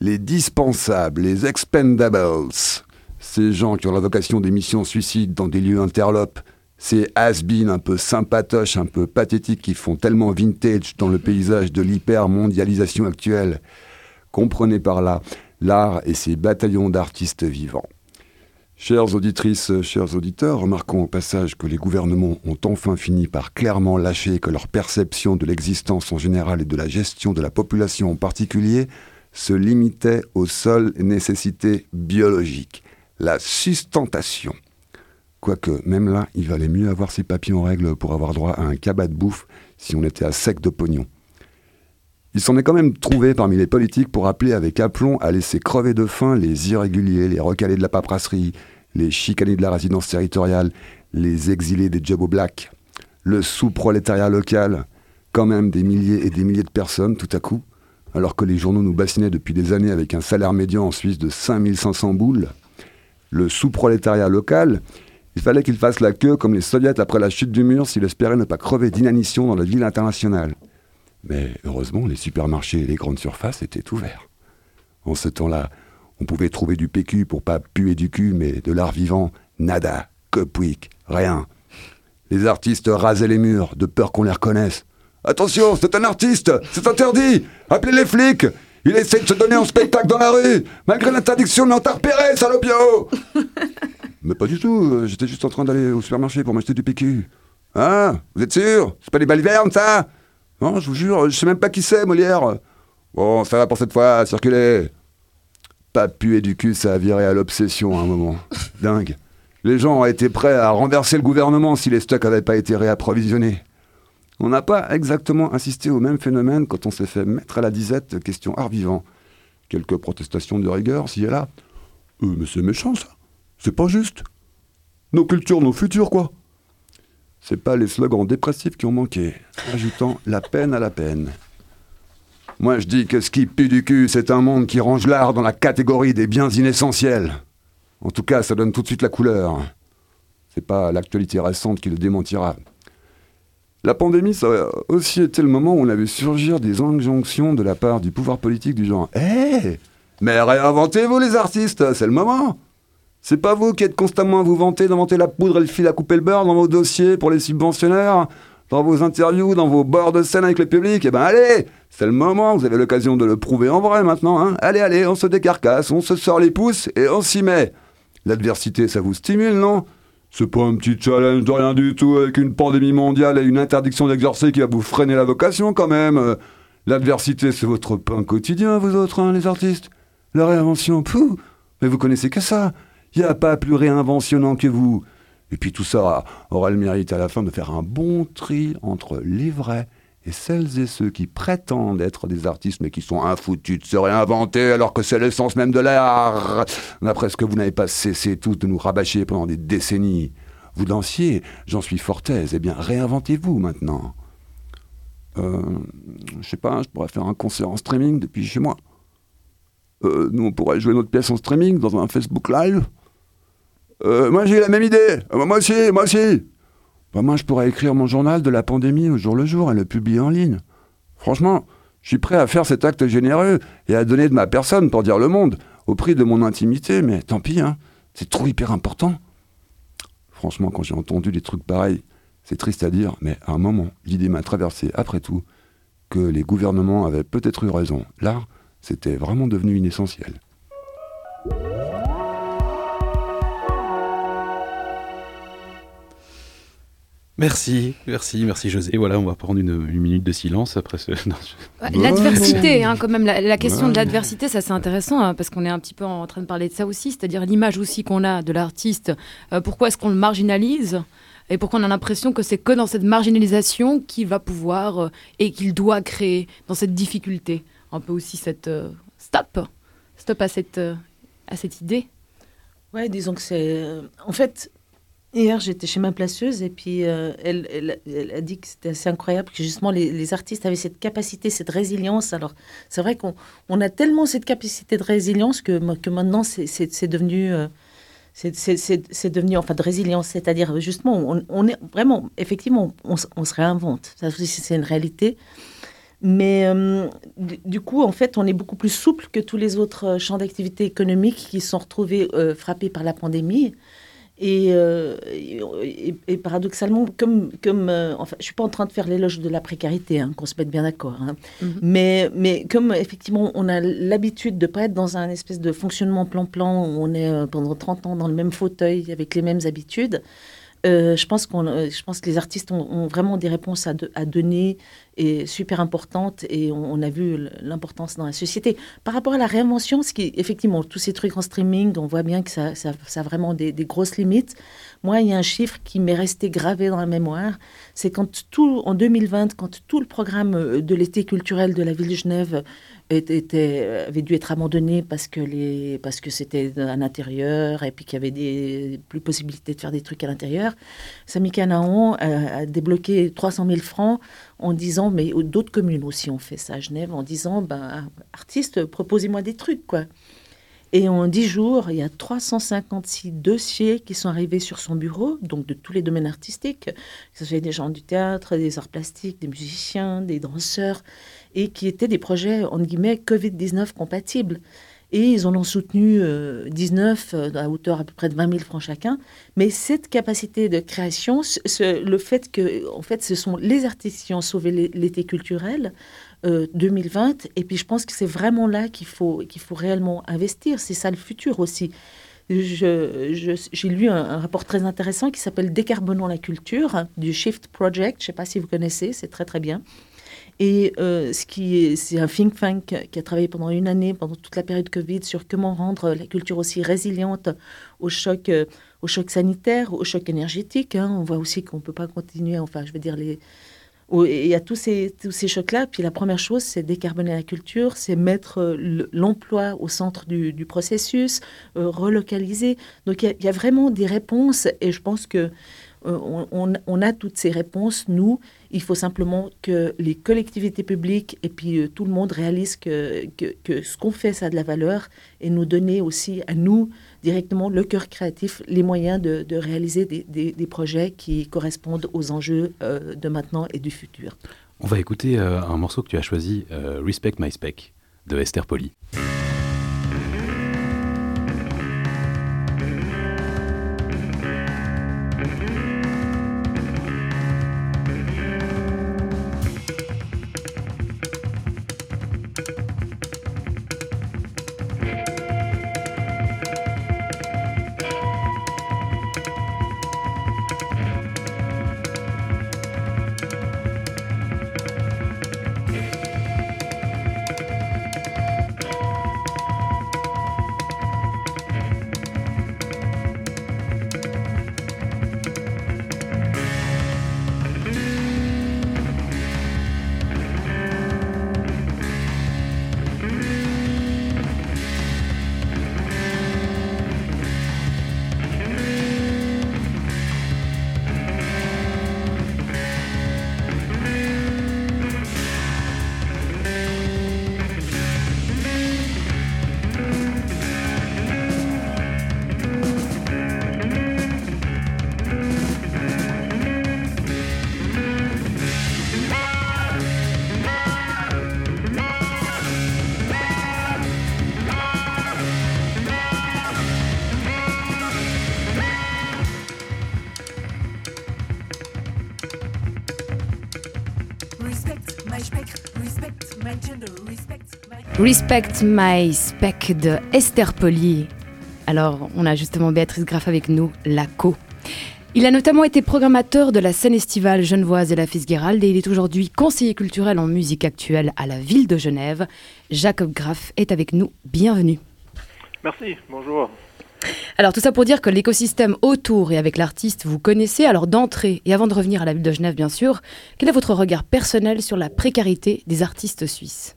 Les dispensables, les expendables. Ces gens qui ont la vocation des missions suicides dans des lieux interlopes. Ces has un peu sympatoches, un peu pathétiques qui font tellement vintage dans le paysage de l'hyper-mondialisation actuelle. Comprenez par là l'art et ses bataillons d'artistes vivants. Chères auditrices, chers auditeurs, remarquons au passage que les gouvernements ont enfin fini par clairement lâcher que leur perception de l'existence en général et de la gestion de la population en particulier se limitait aux seules nécessités biologiques, la sustentation. Quoique, même là, il valait mieux avoir ses papiers en règle pour avoir droit à un cabas de bouffe si on était à sec de pognon. Il s'en est quand même trouvé parmi les politiques pour appeler avec aplomb à laisser crever de faim les irréguliers, les recalés de la paperasserie, les chicanés de la résidence territoriale, les exilés des jobs au black, le sous-prolétariat local, quand même des milliers et des milliers de personnes tout à coup, alors que les journaux nous bassinaient depuis des années avec un salaire médian en Suisse de 5500 boules. Le sous-prolétariat local, Il fallait qu'il fasse la queue comme les soviets après la chute du mur s'il espérait ne pas crever d'inanition dans la ville internationale. Mais heureusement, les supermarchés et les grandes surfaces étaient ouverts. En ce temps-là, on pouvait trouver du PQ pour pas puer du cul, mais de l'art vivant, nada, copwick, rien. Les artistes rasaient les murs, de peur qu'on les reconnaisse. Attention, c'est un artiste, c'est interdit Appelez les flics Il essaie de se donner en spectacle dans la rue, malgré l'interdiction de l'entarpérer, salopio Mais pas du tout, euh, j'étais juste en train d'aller au supermarché pour m'acheter du PQ. Hein Vous êtes sûr? C'est pas des balivernes, ça? Non, je vous jure, je sais même pas qui c'est, Molière. Bon, ça va pour cette fois, circulez. Pas puer du cul, ça a viré à l'obsession à un moment. Dingue. Les gens ont été prêts à renverser le gouvernement si les stocks n'avaient pas été réapprovisionnés. On n'a pas exactement assisté au même phénomène quand on s'est fait mettre à la disette question art vivant. Quelques protestations de rigueur, s'il y a là. Euh, mais c'est méchant ça. C'est pas juste. Nos cultures, nos futurs, quoi. C'est pas les slogans dépressifs qui ont manqué, ajoutant la peine à la peine. Moi je dis que ce qui pue du cul, c'est un monde qui range l'art dans la catégorie des biens inessentiels. En tout cas, ça donne tout de suite la couleur. C'est pas l'actualité récente qui le démentira. La pandémie, ça a aussi été le moment où on a vu surgir des injonctions de la part du pouvoir politique du genre Hé Mais réinventez-vous les artistes, c'est le moment C'est pas vous qui êtes constamment à vous vanter d'inventer la poudre et le fil à couper le beurre dans vos dossiers pour les subventionnaires, dans vos interviews, dans vos bords de scène avec le public Eh ben allez C'est le moment, vous avez l'occasion de le prouver en vrai maintenant, hein Allez, allez, on se décarcasse, on se sort les pouces et on s'y met L'adversité, ça vous stimule, non? C'est pas un petit challenge de rien du tout avec une pandémie mondiale et une interdiction d'exercer qui va vous freiner la vocation quand même. L'adversité, c'est votre pain quotidien, vous autres, hein, les artistes. La réinvention, pouh Mais vous connaissez que ça. N'y a pas plus réinventionnant que vous. Et puis tout ça aura le mérite à la fin de faire un bon tri entre les vrais et celles et ceux qui prétendent être des artistes mais qui sont infoutus de se réinventer alors que c'est l'essence même de l'art. D'après ce que vous n'avez pas cessé tous de nous rabâcher pendant des décennies. Vous dansiez, j'en suis fort aise. Eh bien, réinventez-vous maintenant. Euh, je sais pas, je pourrais faire un concert en streaming depuis chez moi. Euh, nous, on pourrait jouer notre pièce en streaming dans un Facebook Live. Euh, moi, j'ai la même idée. moi aussi, moi aussi. Bah, moi, je pourrais écrire mon journal de la pandémie au jour le jour et le publier en ligne. Franchement, je suis prêt à faire cet acte généreux et à donner de ma personne pour dire le monde, au prix de mon intimité, mais tant pis, hein, c'est trop hyper important. Franchement, quand j'ai entendu des trucs pareils, c'est triste à dire, mais à un moment, l'idée m'a traversé, après tout, que les gouvernements avaient peut-être eu raison. L'art, c'était vraiment devenu inessentiel. Merci, merci, merci José. Voilà, on va prendre une, minute de silence après ce. L'adversité, hein, quand même, la, question de l'adversité, ça c'est intéressant hein, parce qu'on est un petit peu en train de parler de ça aussi, c'est-à-dire l'image aussi qu'on a de l'artiste. Euh, pourquoi est-ce qu'on le marginalise et pourquoi on a l'impression que c'est que dans cette marginalisation qu'il va pouvoir euh, et qu'il doit créer dans cette difficulté? Un peu aussi cette euh, stop, stop à cette à cette idée. Ouais, disons que c'est en fait Hier, j'étais chez ma placeuse et puis euh, elle, a dit que c'était assez incroyable que justement les, artistes avaient cette capacité, cette résilience. Alors, c'est vrai qu'on on a tellement cette capacité de résilience que, que maintenant, c'est devenu. Euh, c'est devenu, enfin, de résilience, c'est-à-dire justement, on, est vraiment, effectivement, on, se réinvente. C'est une réalité. Mais euh, du, coup, en fait, on est beaucoup plus souple que tous les autres champs d'activité économique qui sont retrouvés frappés par la pandémie. Euh, et, et, paradoxalement, comme, comme euh, enfin, je suis pas en train de faire l'éloge de la précarité, hein, qu'on se mette bien d'accord, hein. mhm. mais, mais comme effectivement on a l'habitude de pas être dans un espèce de fonctionnement plan-plan où on est euh, pendant 30 ans dans le même fauteuil avec les mêmes habitudes, je, pense qu'on, je pense que les artistes ont, vraiment des réponses à, à donner est super importante et on, a vu l'importance dans la société. Par rapport à la réinvention, ce qui effectivement, tous ces trucs en streaming, on voit bien que ça, ça, a vraiment des, grosses limites. Moi, il y a un chiffre qui m'est resté gravé dans la mémoire, c'est quand tout, en 2020, quand tout le programme de l'été culturel de la ville de Genève était, avait dû être abandonné parce que, les, parce que c'était à l'intérieur et puis qu'il y avait des, plus possibilités de faire des trucs à l'intérieur. Samy Canaan a, a, débloqué 300 000 francs en disant, mais d'autres communes aussi ont fait ça à Genève, en disant, ben, artiste, proposez-moi des trucs, quoi. Et en dix jours, il y a 356 dossiers qui sont arrivés sur son bureau, donc de tous les domaines artistiques, que ce soit des gens du théâtre, des arts plastiques, des musiciens, des danseurs, et qui étaient des projets, en guillemets, Covid-19 compatibles. Et ils en ont soutenu 19 euh, à hauteur à peu près de 20 000 francs chacun. Mais cette capacité de création, le fait que, fait, ce sont les artistes qui ont sauvé l'été culturel, 2020. Euh, et puis je pense que c'est vraiment là qu'il faut, qu'il faut réellement investir. C'est ça le futur aussi. J'ai lu un, rapport très intéressant qui s'appelle Décarbonons la culture du Shift Project. Je ne sais pas si vous connaissez, c'est très très bien. Et euh, ce qui c'est un think tank qui a travaillé pendant une année, pendant toute la période Covid, sur comment rendre la culture aussi résiliente au choc, euh, au choc sanitaire, au choc énergétique. Hein. On voit aussi qu'on ne peut pas continuer, enfin, je veux dire, les, il y a tous ces, tous ces chocs-là. Puis la première chose, c'est décarboner la culture, c'est mettre euh, l'emploi au centre du, du processus, relocaliser. Donc il y, a vraiment des réponses et je pense que on, on, a toutes ces réponses, nous, il faut simplement que les collectivités publiques et puis euh, tout le monde réalise que, que, ce qu'on fait, ça a de la valeur et nous donner aussi à nous directement le cœur créatif, les moyens de, réaliser des, des, projets qui correspondent aux enjeux euh, de maintenant et du futur. On va écouter euh, un morceau que tu as choisi, Respect My Spec, de Esther Poli. Respect My Spec de Esther Poli. Alors, on a justement Béatrice Graff avec nous, la co. Il a notamment été programmateur de la scène estivale genevoise et la Fitzgerald et il est aujourd'hui conseiller culturel en musique actuelle à la ville de Genève. Jacob Graff est avec nous. Bienvenue. Merci, bonjour. Alors tout ça pour dire que l'écosystème autour et avec l'artiste, vous connaissez. Alors d'entrée, et avant de revenir à la ville de Genève bien sûr, quel est votre regard personnel sur la précarité des artistes suisses?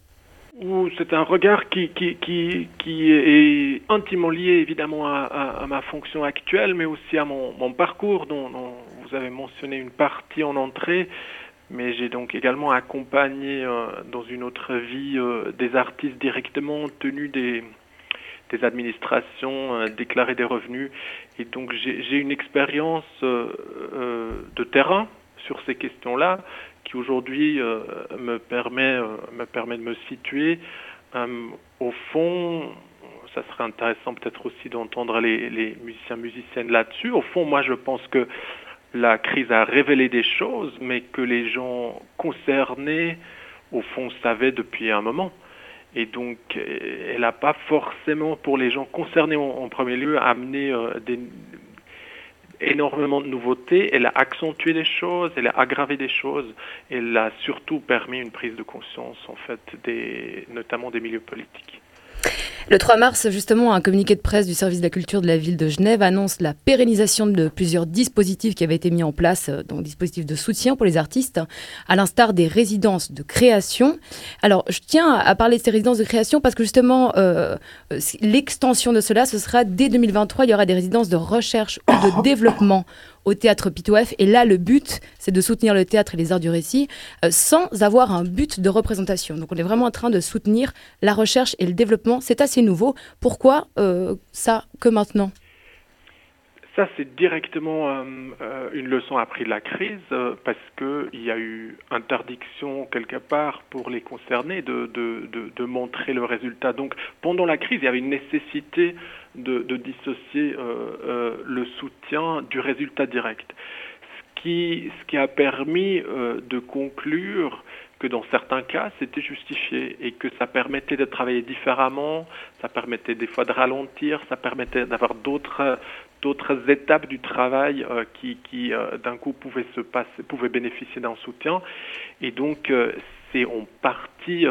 C'est un regard qui, est intimement lié évidemment à, ma fonction actuelle, mais aussi à mon, parcours dont, vous avez mentionné une partie en entrée. Mais j'ai donc également accompagné euh, dans une autre vie euh, des artistes directement tenus des, administrations, euh, déclarer des revenus. Et donc j'ai une expérience de terrain sur ces questions-là qui aujourd'hui euh, me, permet, euh, me permet de me situer. Euh, au fond, ça serait intéressant peut-être aussi d'entendre les, les musiciens, musiciennes là-dessus. Au fond, moi je pense que la crise a révélé des choses, mais que les gens concernés, au fond, savaient depuis un moment. Et donc, elle n'a pas forcément, pour les gens concernés en, premier lieu, amené des, énormément de nouveautés, elle a accentué les choses, elle a aggravé des choses, elle a surtout permis une prise de conscience en fait notamment des milieux politiques. Le 3 mars, justement, un communiqué de presse du service de la culture de la ville de Genève annonce la pérennisation de plusieurs dispositifs qui avaient été mis en place, euh, donc dispositifs de soutien pour les artistes, à l'instar des résidences de création. Alors, je tiens à parler de ces résidences de création parce que justement, euh, euh, l'extension de cela, ce sera dès 2023, il y aura des résidences de recherche ou de développement au théâtre Pitof. Et là, le but, c'est de soutenir le théâtre et les arts du récit sans avoir un but de représentation. Donc on est vraiment en train de soutenir la recherche et le développement. C'est assez nouveau. Pourquoi ça que maintenant? Ça, c'est directement euh, euh, une leçon apprise de la crise euh, parce qu'il y a eu interdiction quelque part pour les concernés de, de, de, montrer le résultat. Donc pendant la crise, il y avait une nécessité de, dissocier le soutien du résultat direct. Ce qui, ce qui a permis de conclure que dans certains cas, c'était justifié et que ça permettait de travailler différemment, ça permettait des fois de ralentir, ça permettait d'avoir d'autres d'autres étapes du travail euh, qui, qui euh, d'un coup pouvaient se pouvaient bénéficier d'un soutien, et donc euh, c'est en partie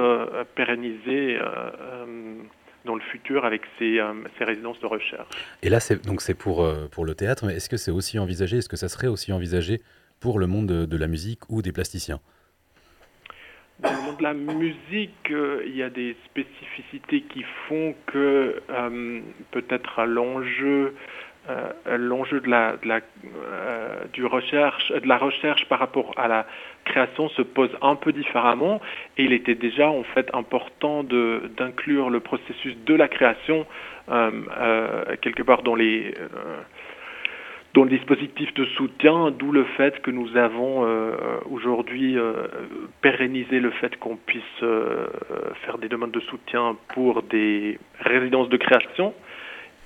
pérennisé dans le futur avec ces, ces, résidences de recherche. Et là, c'est donc c'est pour pour le théâtre, mais est-ce que c'est aussi envisagé, est-ce que ça serait aussi envisagé pour le monde de, de la musique ou des plasticiens? Dans le monde de la musique, il y a des spécificités qui font que peut-être l'enjeu euh, l'enjeu de la, euh, du recherche, de la recherche par rapport à la création se pose un peu différemment et il était déjà en fait important d'inclure le processus de la création euh, quelque part dans les dans le dispositif de soutien, d'où le fait que nous avons aujourd'hui pérennisé le fait qu'on puisse faire des demandes de soutien pour des résidences de création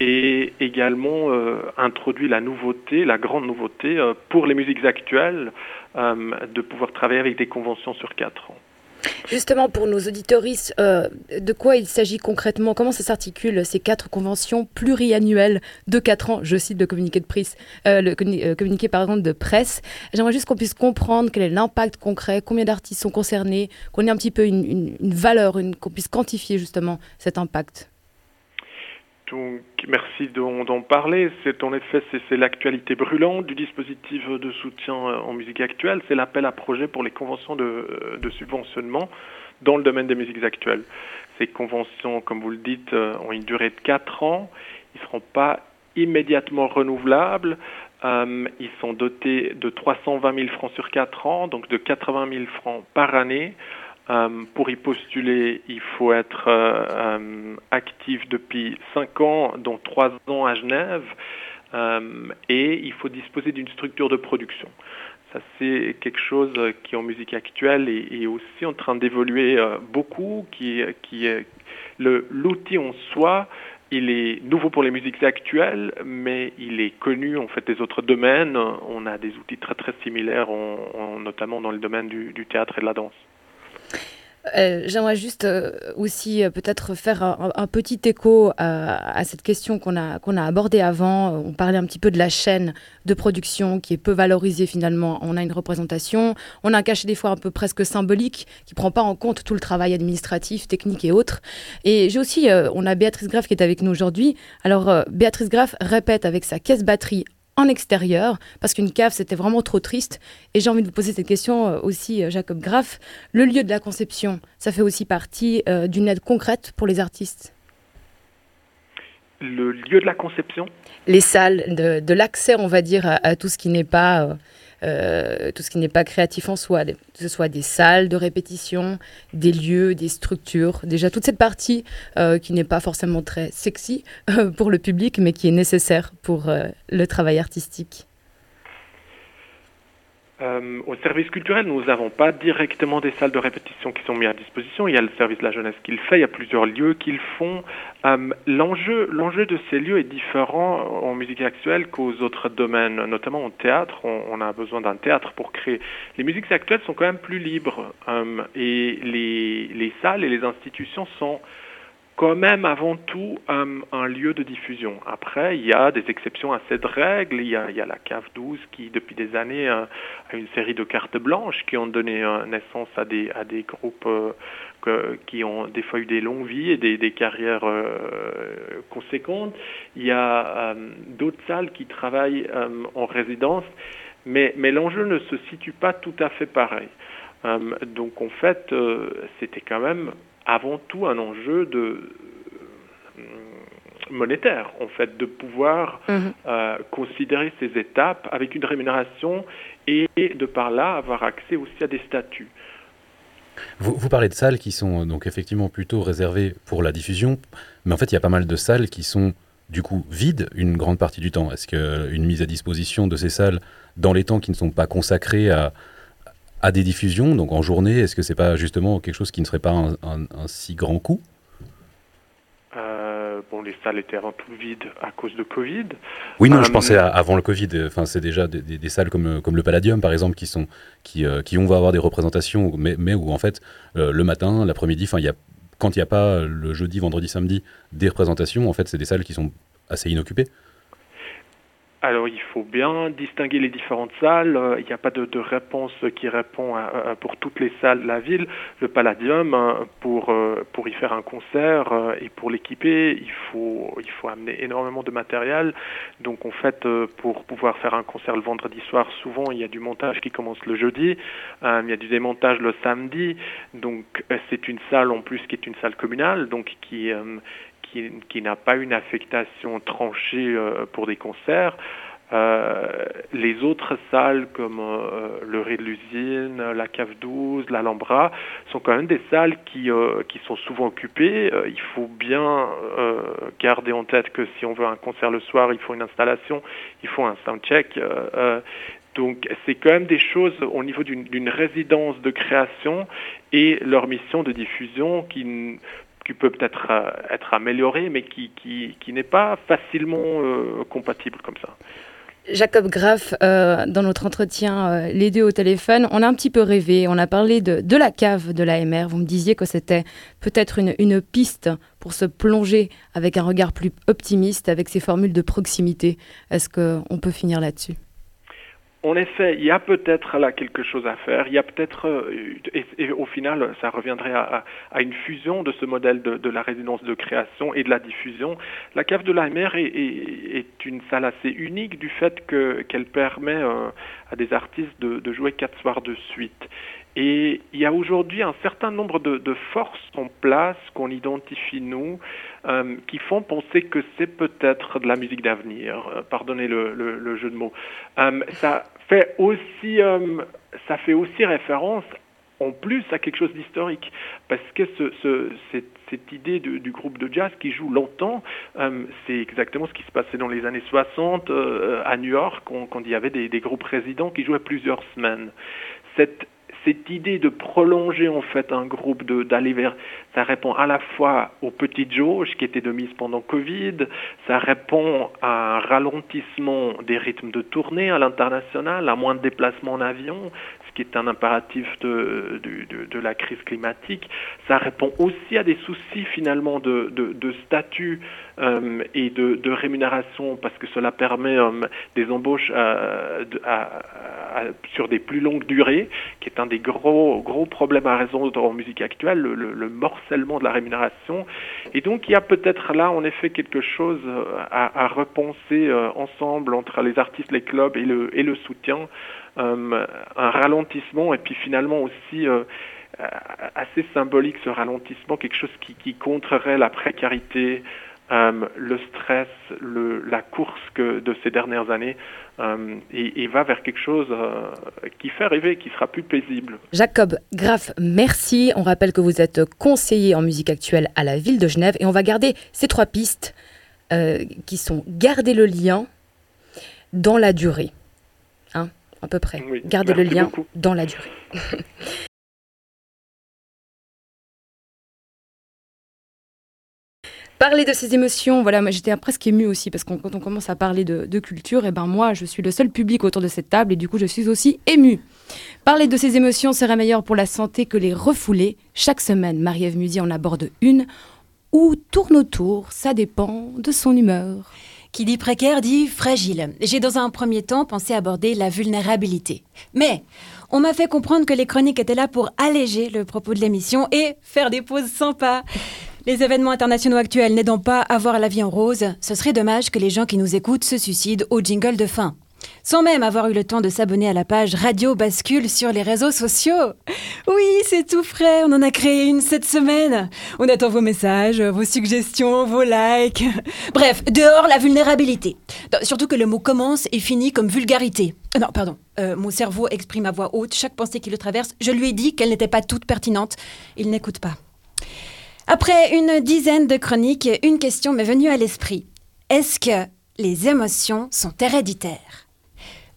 et également euh, introduit la nouveauté, la grande nouveauté euh, pour les musiques actuelles, euh, de pouvoir travailler avec des conventions sur quatre ans. Justement, pour nos auditoristes, de quoi il s'agit concrètement? Comment ça s'articule ces quatre conventions pluriannuelles de quatre ans? Je cite le communiqué de presse, le communiqué par presse. J'aimerais juste qu'on puisse comprendre quel est l'impact concret, combien d'artistes sont concernés, qu'on ait un petit peu une valeur, qu'on puisse quantifier justement cet impact. Donc, merci d'en parler. C'est en effet c'est l'actualité brûlante du dispositif de soutien euh, en musique actuelle. C'est l'appel à projet pour les conventions de, euh, de, subventionnement dans le domaine des musiques actuelles. Ces conventions, comme vous le dites, euh, ont une durée de 4 ans. Ils ne seront pas immédiatement renouvelables. ils sont dotés de 320 000 francs sur 4 ans, donc de 80 000 francs par année. Euh, pour y postuler, il faut être euh, euh, actif depuis 5 ans, dont 3 ans à Genève, et il faut disposer d'une structure de production. Ça, c'est quelque chose qui, en musique actuelle, est, aussi en train d'évoluer beaucoup, qui, qui l'outil en soi, il est nouveau pour les musiques actuelles, mais il est connu en fait des autres domaines. On a des outils très très similaires, notamment dans le domaine du théâtre et de la danse. Euh, j'aimerais juste euh, aussi euh, peut-être faire un, petit écho à, cette question qu'on a, a abordée avant. On parlait un petit peu de la chaîne de production qui est peu valorisée finalement. On a une représentation, on a un cachet des fois un peu presque symbolique qui prend pas en compte tout le travail administratif, technique et autres. Et j'ai aussi, on a Béatrice Graff qui est avec nous aujourd'hui. Alors Béatrice Graff répète avec sa caisse batterie en extérieur, parce qu'une cave, c'était vraiment trop triste. Et j'ai envie de vous poser cette question euh, aussi, euh, Jacob Graff. Le lieu de la conception, ça fait aussi partie euh, d'une aide concrète pour les artistes? Le lieu de la conception? Les salles, de, l'accès, on va dire, à, tout ce qui n'est pas... tout ce qui n'est pas créatif en soi, que ce soit des salles de répétition, des lieux, des structures, déjà toute cette partie qui n'est pas forcément très sexy pour le public, mais qui est nécessaire pour le travail artistique euh, au service culturel, nous n'avons pas directement des salles de répétition qui sont mises à disposition. Il y a le service de la jeunesse qui le fait, il y a plusieurs lieux qui le font. Euh, l'enjeu, l'enjeu de ces lieux est différent en musique actuelle qu'aux autres domaines, notamment en théâtre. On, a besoin d'un théâtre pour créer. Les musiques actuelles sont quand même plus libres euh, et les, les salles et les institutions sont quand même avant tout un, lieu de diffusion. Après, il y a des exceptions à cette règle. Il y a, la CAF 12 qui, depuis des années, a une série de cartes blanches qui ont donné euh, naissance à des, groupes euh, qui ont des fois eu des longues vies et des, carrières euh, conséquentes. Il y a d'autres salles qui travaillent en résidence, mais l'enjeu ne se situe pas tout à fait pareil. donc en fait, c'était quand même avant tout un enjeu de, monétaire, en fait, de pouvoir Mhm. euh, considérer ces étapes avec une rémunération et de par là avoir accès aussi à des statuts. Vous, vous parlez de salles qui sont euh, donc effectivement plutôt réservées pour la diffusion, mais en fait il y a pas mal de salles qui sont du coup vides une grande partie du temps. Est-ce qu'une mise à disposition de ces salles dans les temps qui ne sont pas consacrés à, à des diffusions, donc en journée, est-ce que c'est pas justement quelque chose qui ne serait pas un, un- un si grand coût Euh, bon, les salles étaient avant tout vides à cause de Covid. Oui, non, je Euh, pensais à- avant le Covid. euh, Enfin, c'est déjà des, des- des salles comme, comme le Palladium, par exemple, qui sont qui, euh, qui on va avoir des représentations, mais, mais où en fait le matin, l'après-midi, enfin, il y a quand il n'y a pas le jeudi, vendredi, samedi des représentations, en fait, c'est des salles qui sont assez inoccupées. Alors, il faut bien distinguer les différentes salles. Euh, Il n'y a pas de, réponse qui répond à- pour toutes les salles de la ville. Le Palladium, hein, pour, euh, pour y faire un concert euh, et pour l'équiper, il faut, il faut amener énormément de matériel. Donc, en fait, pour pouvoir faire un concert le vendredi soir, souvent, il y a du montage qui commence le jeudi. Il y a du démontage le samedi. Donc, c'est une salle en plus qui est une salle communale, donc qui... qui, n'a pas une affectation tranchée euh, pour des concerts. Euh, les autres salles comme euh, le Ré de l'Usine, la Cave 12, l'Alhambra sont quand même des salles qui, qui sont souvent occupées. Il faut bien garder en tête que si on veut un concert le soir, il faut une installation, il faut un soundcheck. Donc c'est quand même des choses au niveau d'une résidence de création et leur mission de diffusion qui, peut peut-être euh, être améliorée, mais qui, qui, qui n'est pas facilement euh, compatible comme ça. Jacob Graff, euh, dans notre entretien, les deux au téléphone, on a un petit peu rêvé. On a parlé de, de la cave de l'AMR. Vous me disiez que c'était peut-être une, une piste pour se plonger avec un regard plus optimiste, avec ces formules de proximité. Est-ce qu'on peut finir là-dessus? En effet, il y a peut-être là quelque chose à faire. Il y a peut-être, euh, et, au final, ça reviendrait à, une fusion de ce modèle de, la résidence de création et de la diffusion. La cave de la mer est, est- une salle assez unique du fait que qu'elle permet euh, à des artistes de jouer quatre soirs de suite. Et il y a aujourd'hui un certain nombre de, forces en place qu'on identifie nous, euh, qui font penser que c'est peut-être de la musique d'avenir. Euh, pardonnez le, jeu de mots. Euh, ça fait aussi, ça fait aussi référence en plus à quelque chose d'historique, parce que ce, ce- cette, idée du groupe de jazz qui joue longtemps, c'est exactement ce qui se passait dans les années 60 euh, à New York, quand, il y avait des, groupes résidents qui jouaient plusieurs semaines. Cette idée de prolonger en fait un groupe, d'aller vers, ça répond à la fois aux petites jauges qui étaient de mise pendant Covid, ça répond à un ralentissement des rythmes de tournée à l'international, à moins de déplacements en avion, qui est un impératif de, la crise climatique. Ça répond aussi à des soucis finalement de, statut euh, et de, rémunération parce que cela permet euh, des embauches euh, sur des plus longues durées, qui est un des gros, gros problèmes à résoudre en musique actuelle, le, le- le morcellement de la rémunération. Et donc il y a peut-être là en effet quelque chose à, repenser ensemble entre les artistes, les clubs et le, soutien, un ralentissement et puis finalement aussi euh, euh, assez symbolique ce ralentissement, quelque chose qui, contrerait la précarité, euh, le stress, la course de ces dernières années, euh, et, va vers quelque chose euh, qui fait rêver, qui sera plus paisible. Jacob Graff, merci. On rappelle que vous êtes conseiller en musique actuelle à la ville de Genève et on va garder ces trois pistes euh, qui sont garder le lien dans la durée. À peu près. Oui, garder le lien beaucoup. dans la durée. Parler de ses émotions, voilà, moi j'étais presque émue aussi parce que quand on commence à parler de, de culture, et ben moi je suis le seul public autour de cette table et du coup je suis aussi émue. Parler de ses émotions serait meilleur pour la santé que les refouler. Chaque semaine, Marie-Ève Musy en aborde une ou tourne autour, ça dépend de son humeur. Qui dit précaire dit fragile. J'ai dans un premier temps pensé aborder la vulnérabilité. Mais on m'a fait comprendre que les chroniques étaient là pour alléger le propos de l'émission et faire des pauses sympas. Les événements internationaux actuels n'aidant pas à voir la vie en rose, ce serait dommage que les gens qui nous écoutent se suicident au jingle de fin. Sans même avoir eu le temps de s'abonner à la page Radio Bascule sur les réseaux sociaux. Oui, c'est tout frais, on en a créé une cette semaine. On attend vos messages, vos suggestions, vos likes. Bref, dehors la vulnérabilité. Surtout que le mot commence et finit comme vulgarité. Euh, non, pardon. Euh, mon cerveau exprime à voix haute chaque pensée qui le traverse. Je lui ai dit qu'elle n'était pas toute pertinente. Il n'écoute pas. Après une dizaine de chroniques, une question m'est venue à l'esprit. Est-ce que les émotions sont héréditaires?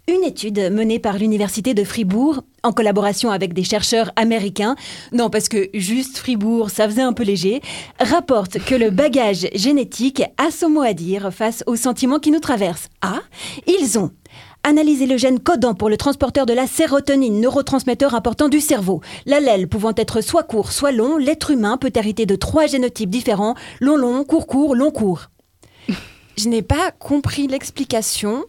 Une étude menée par l'Université de Fribourg, en collaboration avec des chercheurs américains, non parce que juste Fribourg, ça faisait un peu léger, rapporte que le bagage génétique a son mot à dire face aux sentiments qui nous traversent. Ah, ils ont analysé le gène codant pour le transporteur de la sérotonine, neurotransmetteur important du cerveau. L'allèle pouvant être soit court, soit long, l'être humain peut hériter de trois génotypes différents, long long, court court, long court je n'ai pas compris l'explication,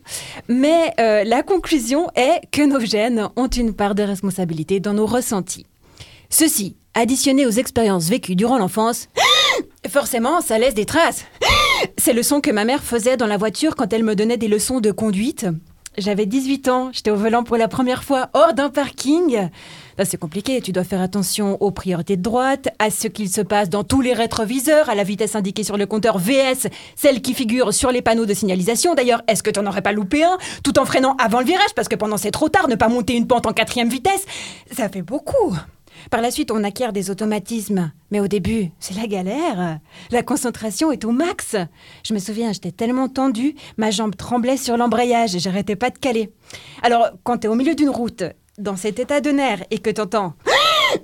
mais euh, la conclusion est que nos gènes ont une part de responsabilité dans nos ressentis. Ceci, additionné aux expériences vécues durant l'enfance, forcément, ça laisse des traces. C'est le son que ma mère faisait dans la voiture quand elle me donnait des leçons de conduite. J'avais 18 ans, j'étais au volant pour la première fois hors d'un parking. c'est compliqué, tu dois faire attention aux priorités de droite, à ce qu'il se passe dans tous les rétroviseurs, à la vitesse indiquée sur le compteur VS, celle qui figure sur les panneaux de signalisation. D'ailleurs, est-ce que tu n'en aurais pas loupé un, tout en freinant avant le virage, parce que pendant c'est trop tard, ne pas monter une pente en quatrième vitesse? Ça fait beaucoup. Par la suite, on acquiert des automatismes. Mais au début, c'est la galère. La concentration est au max. Je me souviens, j'étais tellement tendue, ma jambe tremblait sur l'embrayage et j'arrêtais pas de caler. Alors, quand tu es au milieu d'une route, dans cet état de nerfs, et que t'entends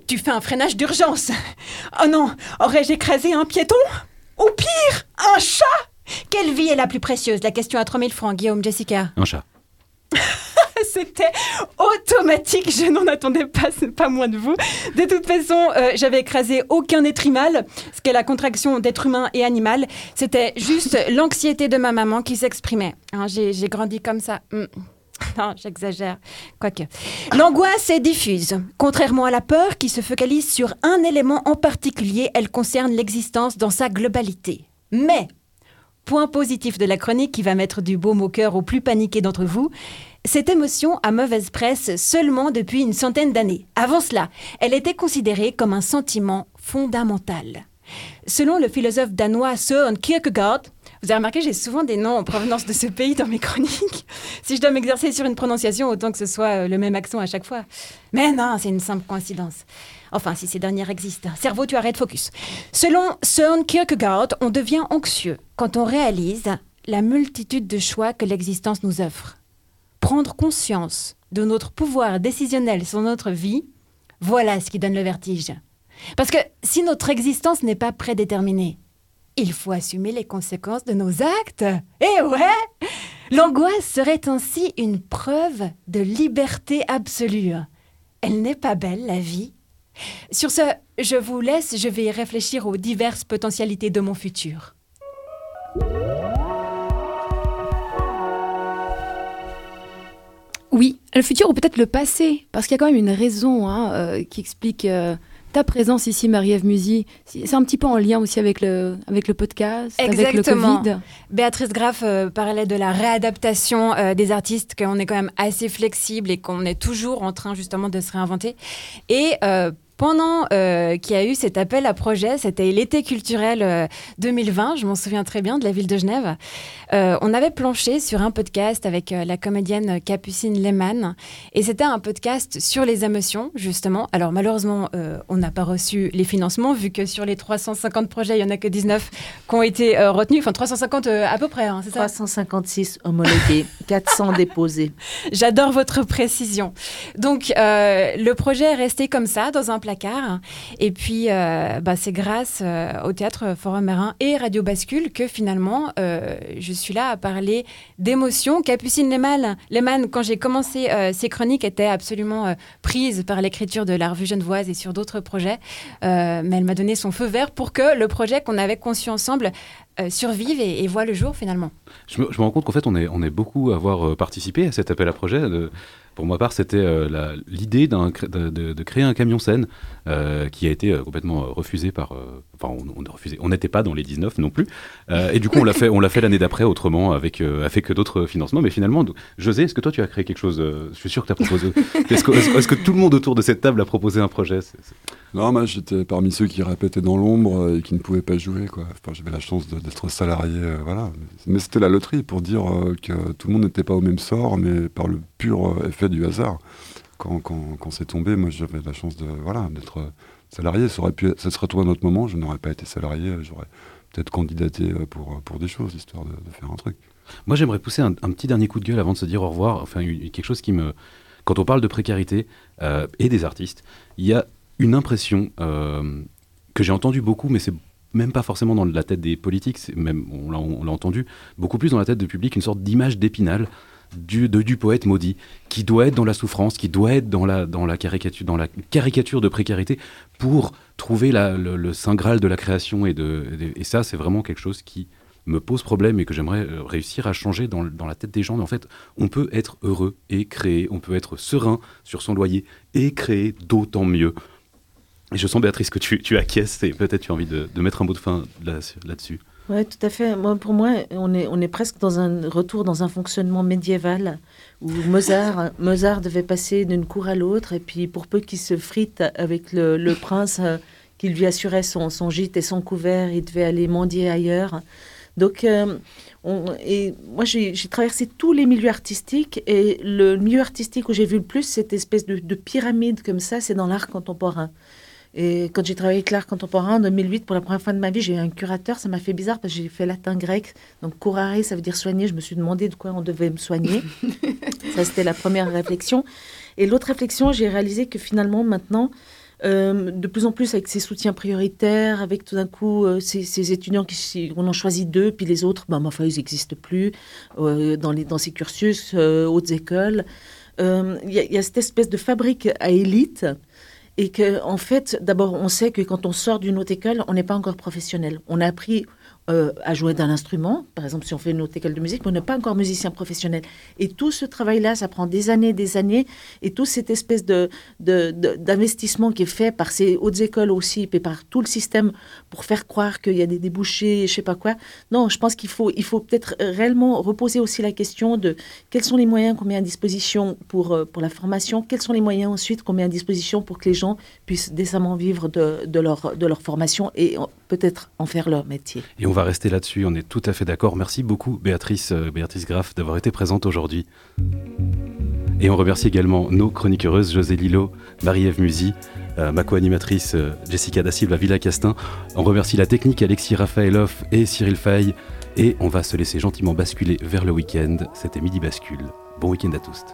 tu fais un freinage d'urgence. Oh non, aurais-je écrasé un piéton? Ou pire, un chat? Quelle vie est la plus précieuse? La question à 3000 francs, Guillaume, Jessica? Un chat. C'était automatique, je n'en attendais pas, pas moins de vous. De toute façon, euh, j'avais écrasé aucun être animal, ce qu'est la contraction d'être humain et animal. C'était juste l'anxiété de ma maman qui s'exprimait. Hein, j'ai grandi comme ça. Hmm. Non, j'exagère. Quoique. L'angoisse est diffuse. Contrairement à la peur qui se focalise sur un élément en particulier, elle concerne l'existence dans sa globalité. Mais, point positif de la chronique qui va mettre du baume au cœur aux plus paniqués d'entre vous, cette émotion a mauvaise presse seulement depuis une centaine d'années. Avant cela, elle était considérée comme un sentiment fondamental. Selon le philosophe danois Søren Kierkegaard, vous avez remarqué, j'ai souvent des noms en provenance de ce pays dans mes chroniques. Si je dois m'exercer sur une prononciation, autant que ce soit euh, le même accent à chaque fois. Mais non, c'est une simple coïncidence. Enfin, si ces dernières existent. Cerveau, tu arrêtes, focus. Selon Søren Kierkegaard, on devient anxieux quand on réalise la multitude de choix que l'existence nous offre prendre conscience de notre pouvoir décisionnel sur notre vie, voilà ce qui donne le vertige. Parce que si notre existence n'est pas prédéterminée, il faut assumer les conséquences de nos actes. Eh ouais L'angoisse serait ainsi une preuve de liberté absolue. Elle n'est pas belle, la vie Sur ce, je vous laisse, je vais réfléchir aux diverses potentialités de mon futur. Oui, le futur ou peut-être le passé, parce qu'il y a quand même une raison hein, euh, qui explique euh, ta présence ici, Marie-Ève Musy. C'est un petit peu en lien aussi avec le, avec le podcast, avec le Covid. Béatrice Graff euh, parlait de la réadaptation des artistes, qu'on est quand même assez flexible et qu'on est toujours en train justement de se réinventer. Et pendant euh, qu'il y a eu cet appel à projet, c'était l'été culturel 2020, euh, je m'en souviens très bien, de la ville de Genève. Euh, on avait planché sur un podcast avec la comédienne Capucine Lehmann, et c'était un podcast sur les émotions, justement. Alors malheureusement, on n'a pas reçu les financements, vu que sur les 350 projets, il n'y en a que 19 qui ont été retenus, enfin 350 à peu près, hein, c'est ça? 356 homologués, 400 déposés. J'adore votre précision. Donc le projet est resté comme ça, dans un et puis, euh, bah, c'est grâce euh, au Théâtre Forum Marin et Radio Bascule que finalement, euh, je suis là à parler d'émotions. Capucine Lehmann, Lehmann quand j'ai commencé ces chroniques, était absolument prise par l'écriture de la revue Genevoise et sur d'autres projets. mais elle m'a donné son feu vert pour que le projet qu'on avait conçu ensemble survivent et, voient le jour finalement. Je me, rends compte qu'en fait, on est, on est beaucoup à avoir participé à cet appel à projet. De, pour ma part, c'était euh, l'idée de, de, créer un camion scène euh, qui a été euh, complètement refusé par. Enfin, on, a refusé. On n'était pas dans les 19 non plus. et du coup, on l'a fait, on l'a fait l'année d'après autrement avec avec d'autres financements. Mais finalement, José, est-ce que toi, tu as créé quelque chose Je suis sûr que tu as proposé. est-ce que, est que, tout le monde autour de cette table a proposé un projet? Non, moi, j'étais parmi ceux qui répétaient dans l'ombre et qui ne pouvaient pas jouer. Quoi. Enfin, j'avais la chance d'être salarié, voilà. Mais c'était la loterie pour dire que tout le monde n'était pas au même sort, mais par le pur effet du hasard. Quand, c'est tombé, moi j'avais la chance de voilà d'être salarié. Ça, aurait pu, ça serait trouvé un autre moment, je n'aurais pas été salarié, j'aurais peut-être candidaté pour, pour des choses, histoire de, faire un truc. Moi j'aimerais pousser un, petit dernier coup de gueule avant de se dire au revoir. Enfin, quelque chose qui me. Quand on parle de précarité euh, et des artistes, il y a une impression euh, que j'ai entendue beaucoup, mais c'est même pas forcément dans la tête des politiques, même on l'a entendu, beaucoup plus dans la tête du public, une sorte d'image d'épinal du, du poète maudit, qui doit être dans la souffrance, qui doit être dans la, dans la, caricature, dans la caricature de précarité pour trouver le, saint graal de la création. Et, de, et ça, c'est vraiment quelque chose qui me pose problème et que j'aimerais euh, réussir à changer dans, dans, la tête des gens. Mais en fait, on peut être heureux et créer, on peut être serein sur son loyer et créer d'autant mieux. Et je sens, Béatrice, que tu, tu acquiesces et peut-être tu as envie de, de mettre un mot de fin là-dessus. Oui, tout à fait. Moi, pour moi, on est, on est presque dans un retour dans un fonctionnement médiéval où Mozart, Mozart devait passer d'une cour à l'autre et puis pour peu qu'il se frite avec le, prince euh, qui lui assurait son, son, gîte et son couvert, il devait aller mendier ailleurs. Donc, euh, on, et moi, j'ai traversé tous les milieux artistiques et le milieu artistique où j'ai vu le plus cette espèce de, de pyramide comme ça, c'est dans l'art contemporain. Et quand j'ai travaillé avec l'art contemporain en 2008, pour la première fois de ma vie, j'ai eu un curateur. Ça m'a fait bizarre parce que j'ai fait latin grec. Donc, curare, ça veut dire soigner. Je me suis demandé de quoi on devait me soigner. ça, c'était la première réflexion. Et l'autre réflexion, j'ai réalisé que finalement, maintenant, euh, de plus en plus avec ces soutiens prioritaires, avec tout d'un coup euh, ces, étudiants qui on en choisit deux, puis les autres, ben, enfin, ils n'existent plus euh, dans, les, dans ces cursus, hautes écoles. Il y, y, a cette espèce de fabrique à élite et que en fait, d'abord, on sait que quand on sort d'une haute école, on n'est pas encore professionnel. On a appris euh, à jouer d'un instrument, par exemple si on fait une autre école de musique, mais on n'est pas encore musicien professionnel. Et tout ce travail-là, ça prend des années, des années, et toute cette espèce de, d'investissement qui est fait par ces hautes écoles aussi, et par tout le système pour faire croire qu'il y a des débouchés, je sais pas quoi. Non, je pense qu'il faut, il faut peut-être réellement reposer aussi la question de quels sont les moyens qu'on met à disposition pour, euh, pour la formation, quels sont les moyens ensuite qu'on met à disposition pour que les gens puissent décemment vivre de, de leur, de leur formation et peut-être en faire leur métier. Et on va rester là-dessus, on est tout à fait d'accord. Merci beaucoup Béatrice, euh, Béatrice Graff d'avoir été présente aujourd'hui. Et on remercie également nos chroniqueuses José Lilo, Marie-Ève Musy, euh, ma co-animatrice euh, Jessica Da Silva Villa Castin. On remercie la technique Alexis Raphaëloff et Cyril Fay. Et on va se laisser gentiment basculer vers le week-end. C'était Midi Bascule. Bon week-end à tous.